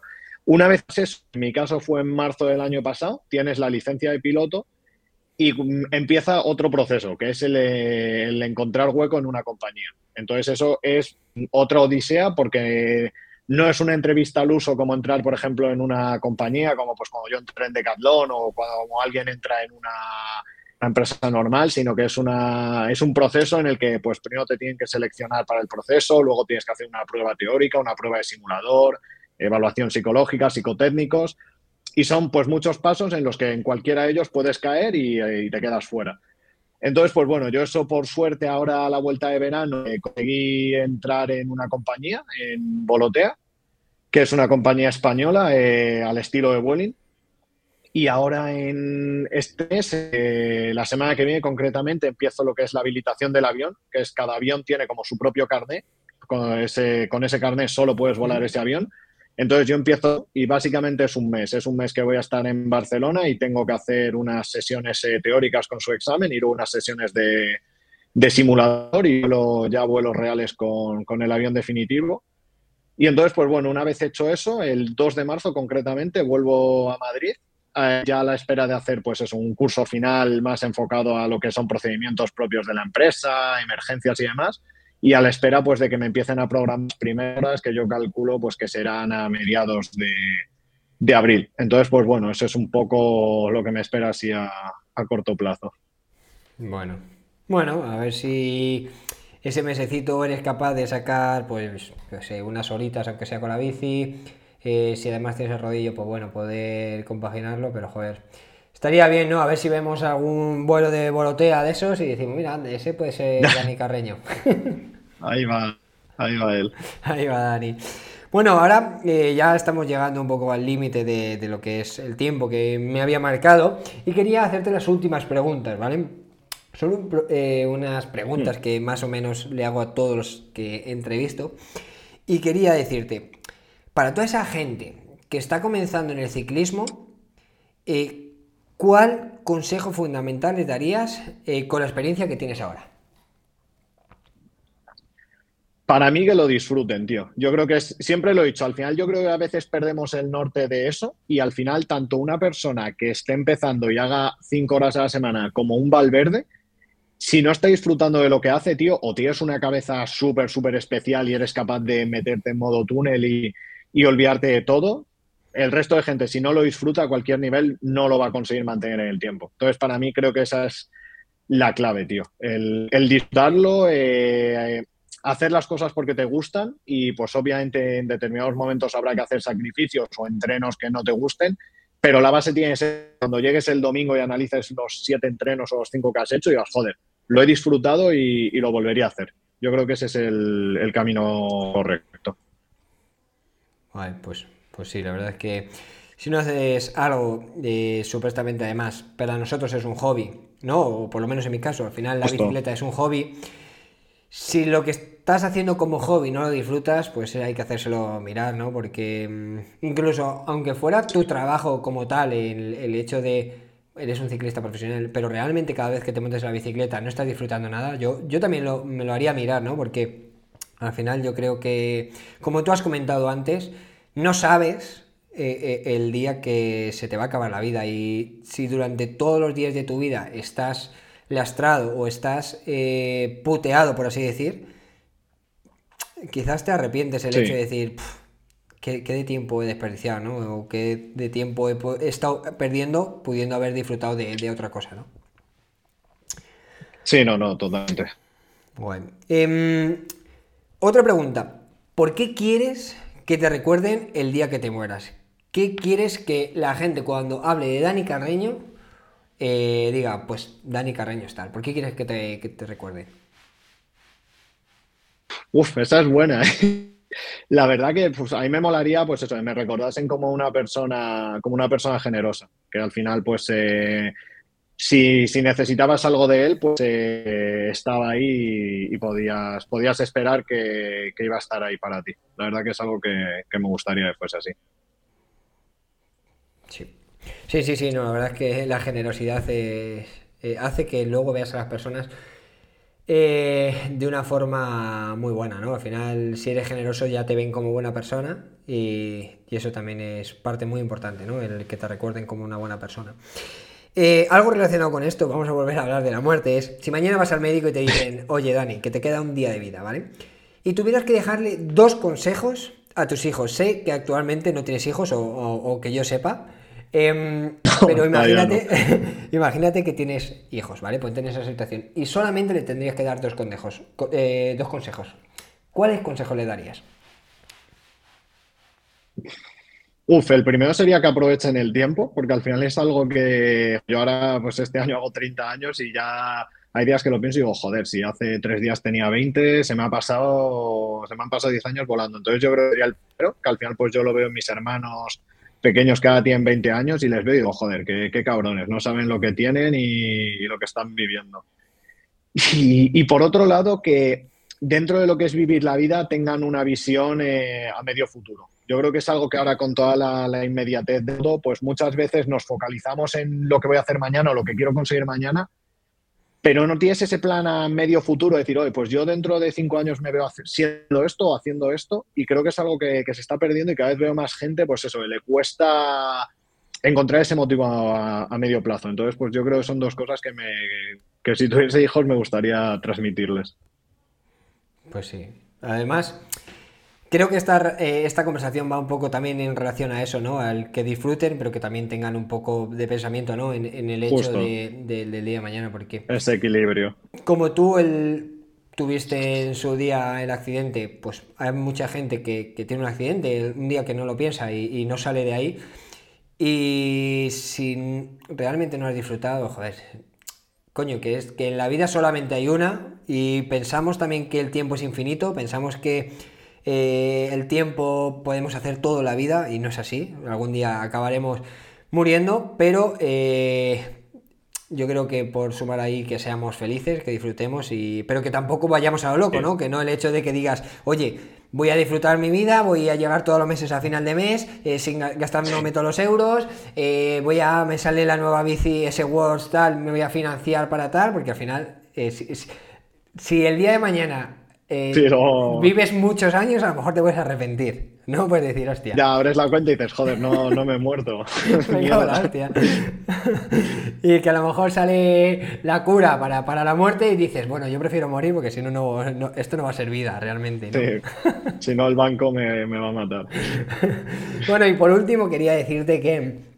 Una vez eso, en mi caso fue en marzo del año pasado, tienes la licencia de piloto y empieza otro proceso, que es el encontrar hueco en una compañía. Entonces eso es otra odisea porque no es una entrevista al uso como entrar, por ejemplo, en una compañía, como pues cuando yo entré en Decathlon o cuando alguien entra en una, empresa normal, sino que es, una, es un proceso en el que pues primero te tienen que seleccionar para el proceso, luego tienes que hacer una prueba teórica, una prueba de simulador, evaluación psicológica, psicotécnicos, y son pues muchos pasos en los que en cualquiera de ellos puedes caer y, te quedas fuera. Entonces, pues bueno, yo eso por suerte ahora a la vuelta de verano eh, conseguí entrar en una compañía, en Volotea, que es una compañía española eh, al estilo de Vueling. Y ahora en este mes, eh, la semana que viene concretamente, empiezo lo que es la habilitación del avión, que es cada avión tiene como su propio carnet. Con ese, con ese carnet solo puedes volar ese avión. Entonces yo empiezo y básicamente es un mes. Es un mes que voy a estar en Barcelona y tengo que hacer unas sesiones eh, teóricas con su examen y unas sesiones de, simulador y ya vuelos reales con, el avión definitivo. Y entonces, pues bueno, una vez hecho eso, el 2 de marzo concretamente vuelvo a Madrid, eh, ya a la espera de hacer pues es un curso final más enfocado a lo que son procedimientos propios de la empresa, emergencias y demás, y a la espera pues de que me empiecen a programar primeras que yo calculo pues que serán a mediados de, de abril. Entonces, pues bueno, eso es un poco lo que me espera así a, a corto plazo. Bueno, bueno, a ver si ese mesecito eres capaz de sacar, pues, sé, unas horitas, aunque sea con la bici. Eh, si además tienes el rodillo, pues bueno, poder compaginarlo, pero joder. Estaría bien, ¿no? A ver si vemos algún vuelo de bolotea de esos y decimos, mira, ese puede ser Dani Carreño. ahí va, ahí va él. Ahí va Dani. Bueno, ahora eh, ya estamos llegando un poco al límite de, lo que es el tiempo que me había marcado y quería hacerte las últimas preguntas, ¿vale? Son eh, unas preguntas que más o menos le hago a todos los que he entrevisto y quería decirte, para toda esa gente que está comenzando en el ciclismo, eh, ¿cuál consejo fundamental le darías con la experiencia que tienes ahora? Para mí que lo disfruten, tío. Yo creo que es, siempre lo he dicho, al final yo creo que a veces perdemos el norte de eso y al final tanto una persona que esté empezando y haga cinco horas a la semana como un Valverde, si no está disfrutando de lo que hace, tío, o tienes una cabeza súper, súper especial y eres capaz de meterte en modo túnel y, y, olvidarte de todo, el resto de gente, si no lo disfruta a cualquier nivel, no lo va a conseguir mantener en el tiempo. Entonces, para mí creo que esa es la clave, tío. El, el disfrutarlo, eh, hacer las cosas porque te gustan y pues obviamente en determinados momentos habrá que hacer sacrificios o entrenos que no te gusten, pero la base tiene que ser cuando llegues el domingo y analices los siete entrenos o los cinco que has hecho y digas, joder, lo he disfrutado y, lo volvería a hacer. Yo creo que ese es el, camino correcto. pues, pues sí, la verdad es que si no haces algo eh, supuestamente además para nosotros es un hobby, ¿no? O por lo menos en mi caso, al final la bicicleta es un hobby si lo que estás haciendo como hobby no lo disfrutas, pues hay que hacérselo mirar, ¿no? Porque mm, incluso aunque fuera tu trabajo como tal, el, hecho de eres un ciclista profesional, pero realmente cada vez que te montes la bicicleta no estás disfrutando nada, yo, yo también me lo haría mirar, ¿no? Porque al final yo creo que, como tú has comentado antes, no sabes eh, eh, el día que se te va a acabar la vida y si durante todos los días de tu vida estás lastrado o estás eh, puteado, por así decir, quizás te arrepientes el hecho de decir, ¿qué, de tiempo he desperdiciado, ¿no? O qué de tiempo he, estado perdiendo pudiendo haber disfrutado de, otra cosa, ¿no? Sí, no, no, totalmente. Bueno. Em, otra pregunta. ¿Por qué quieres que te recuerden el día que te mueras? ¿Qué quieres que la gente cuando hable de Dani Carreño eh, diga, pues Dani Carreño está. ¿Por qué quieres que te, que te recuerde? Uf, esa es buena. ¿eh? La verdad que pues, a mí me molaría, pues eso, me recordasen como una persona, como una persona generosa, que al final, pues, eh, si, necesitabas algo de él, pues estaba ahí y, podías, podías esperar que, iba a estar ahí para ti. La verdad que es algo que, me gustaría que fuese así. Sí. Sí, sí, sí, no, la verdad es que la generosidad eh, hace que luego veas a las personas eh, de una forma muy buena, ¿no? Al final, si eres generoso ya te ven como buena persona y, eso también es parte muy importante, ¿no? El que te recuerden como una buena persona. Eh, algo relacionado con esto, vamos a volver a hablar de la muerte, es si mañana vas al médico y te dicen, oye Dani, que te queda un día de vida, ¿vale? Y tuvieras que dejarle dos consejos a tus hijos. Sé que actualmente no tienes hijos o que yo sepa, Em, pero imagínate, imagínate que tienes hijos, ¿vale? Ponte en esa situación. Y solamente le tendrías que dar dos consejos. Eh, dos consejos. ¿Cuáles consejos le darías? Uf, el primero sería que aprovechen el tiempo, porque al final es algo que yo ahora, pues este año hago 30 años y ya hay días que lo pienso y digo, joder, si hace tres días tenía 20, se me ha pasado, se me han pasado 10 años volando. Entonces yo creo que el primero, que al final pues yo lo veo en mis hermanos pequeños que ahora tienen 20 años y les veo y digo, joder, qué, cabrones, no saben lo que tienen y, lo que están viviendo. Y, por otro lado, que dentro de lo que es vivir la vida tengan una visión eh, a medio futuro. Yo creo que es algo que ahora con toda la, inmediatez de todo, pues muchas veces nos focalizamos en lo que voy a hacer mañana o lo que quiero conseguir mañana pero no tienes ese plan a medio futuro, de decir, oye, pues yo dentro de cinco años me veo haciendo esto o haciendo esto, y creo que es algo que, se está perdiendo y cada vez veo más gente, pues eso, le cuesta encontrar ese motivo a, medio plazo. Entonces, pues yo creo que son dos cosas que, me, que si tuviese hijos me gustaría transmitirles. Pues sí. Además, Creo que esta, eh, esta conversación va un poco también en relación a eso, ¿no? Al que disfruten, pero que también tengan un poco de pensamiento, ¿no? En, el hecho de, del día de mañana, porque... Ese equilibrio. Como tú el, tuviste en su día el accidente, pues hay mucha gente que, tiene un accidente un día que no lo piensa y, no sale de ahí. Y si realmente no has disfrutado, joder, coño, que es que en la vida solamente hay una y pensamos también que el tiempo es infinito, pensamos que eh, el tiempo podemos hacer todo la vida y no es así, algún día acabaremos muriendo, pero eh, yo creo que por sumar ahí que seamos felices, que disfrutemos, y pero que tampoco vayamos a lo loco, ¿no? Que no el hecho de que digas, oye, voy a disfrutar mi vida, voy a llegar todos los meses a final de mes, eh, sin gastarme todos los euros, eh, voy a, me sale la nueva bici, ese Words tal, me voy a financiar para tal, porque al final, si, el día de mañana vives muchos años, a lo mejor te puedes arrepentir. No puedes decir, hostia. Ya abres la cuenta y dices, joder, no, no me he muerto. y que a lo mejor sale la cura para, la muerte y dices, bueno, yo prefiero morir porque si no, no, esto no va a ser vida realmente. Sí. si no, el banco me, va a matar. bueno, y por último, quería decirte que.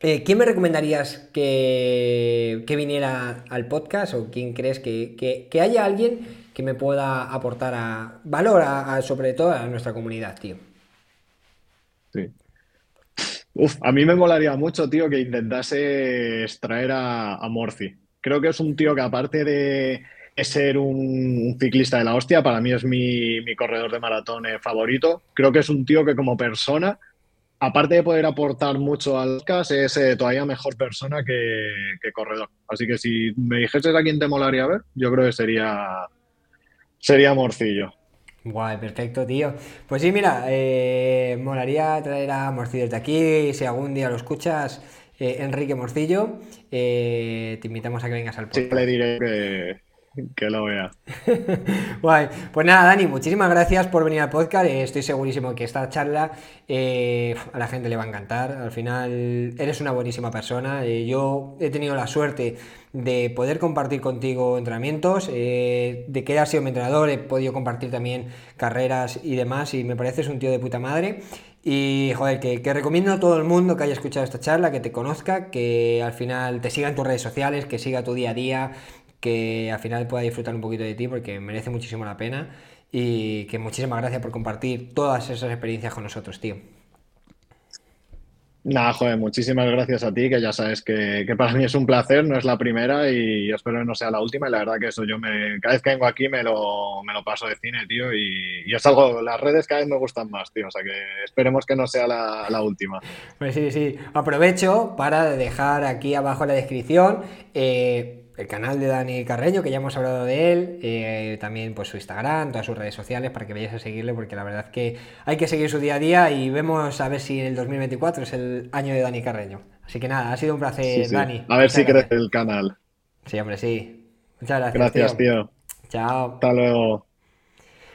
Eh, ¿Quién me recomendarías que, viniera al podcast o quién crees que, haya alguien que me pueda aportar a, valor, sobre todo a nuestra comunidad, tío? Sí. Uf, a mí me molaría mucho, tío, que intentase extraer a, a Morci. Creo que es un tío que aparte de ser un, ciclista de la hostia, para mí es mi, corredor de maratón eh, favorito. Creo que es un tío que como persona, aparte de poder aportar mucho al podcast, es eh, todavía mejor persona que, que, corredor. Así que si me dijeses a quién te molaría ver, yo creo que sería, sería Morcillo. Guay, perfecto, tío. Pues sí, mira, eh, molaría traer a Morcillo desde aquí. Si algún día lo escuchas, eh, Enrique Morcillo, eh, te invitamos a que vengas al podcast. Sí, le diré que, que lo vea. Guay. Pues nada, Dani, muchísimas gracias por venir al podcast. Eh, estoy segurísimo que esta charla eh, a la gente le va a encantar. Al final, eres una buenísima persona. Eh, yo he tenido la suerte de poder compartir contigo entrenamientos, de que has sido mi entrenador, he podido compartir también carreras y demás, y me pareces un tío de puta madre. Y joder, que, que, recomiendo a todo el mundo que haya escuchado esta charla, que te conozca, que al final te siga en tus redes sociales, que siga tu día a día, que al final pueda disfrutar un poquito de ti porque merece muchísimo la pena y que muchísimas gracias por compartir todas esas experiencias con nosotros, tío. Nada, joder, muchísimas gracias a ti, que ya sabes que, para mí es un placer, no es la primera y espero que no sea la última. Y la verdad que eso yo me, cada vez que vengo aquí me lo, me lo paso de cine, tío, y, y, es algo, las redes cada vez me gustan más, tío, o sea que esperemos que no sea la, la última. Pues sí, sí, aprovecho para dejar aquí abajo en la descripción. Eh, el canal de Dani Carreño, que ya hemos hablado de él, eh, también pues su Instagram, todas sus redes sociales, para que vayáis a seguirle, porque la verdad es que hay que seguir su día a día y vemos a ver si el 2024 es el año de Dani Carreño. Así que nada, ha sido un placer, Dani. A ver si crece el canal. Sí, hombre, sí. Muchas gracias. Gracias, tío. Chao. Hasta luego.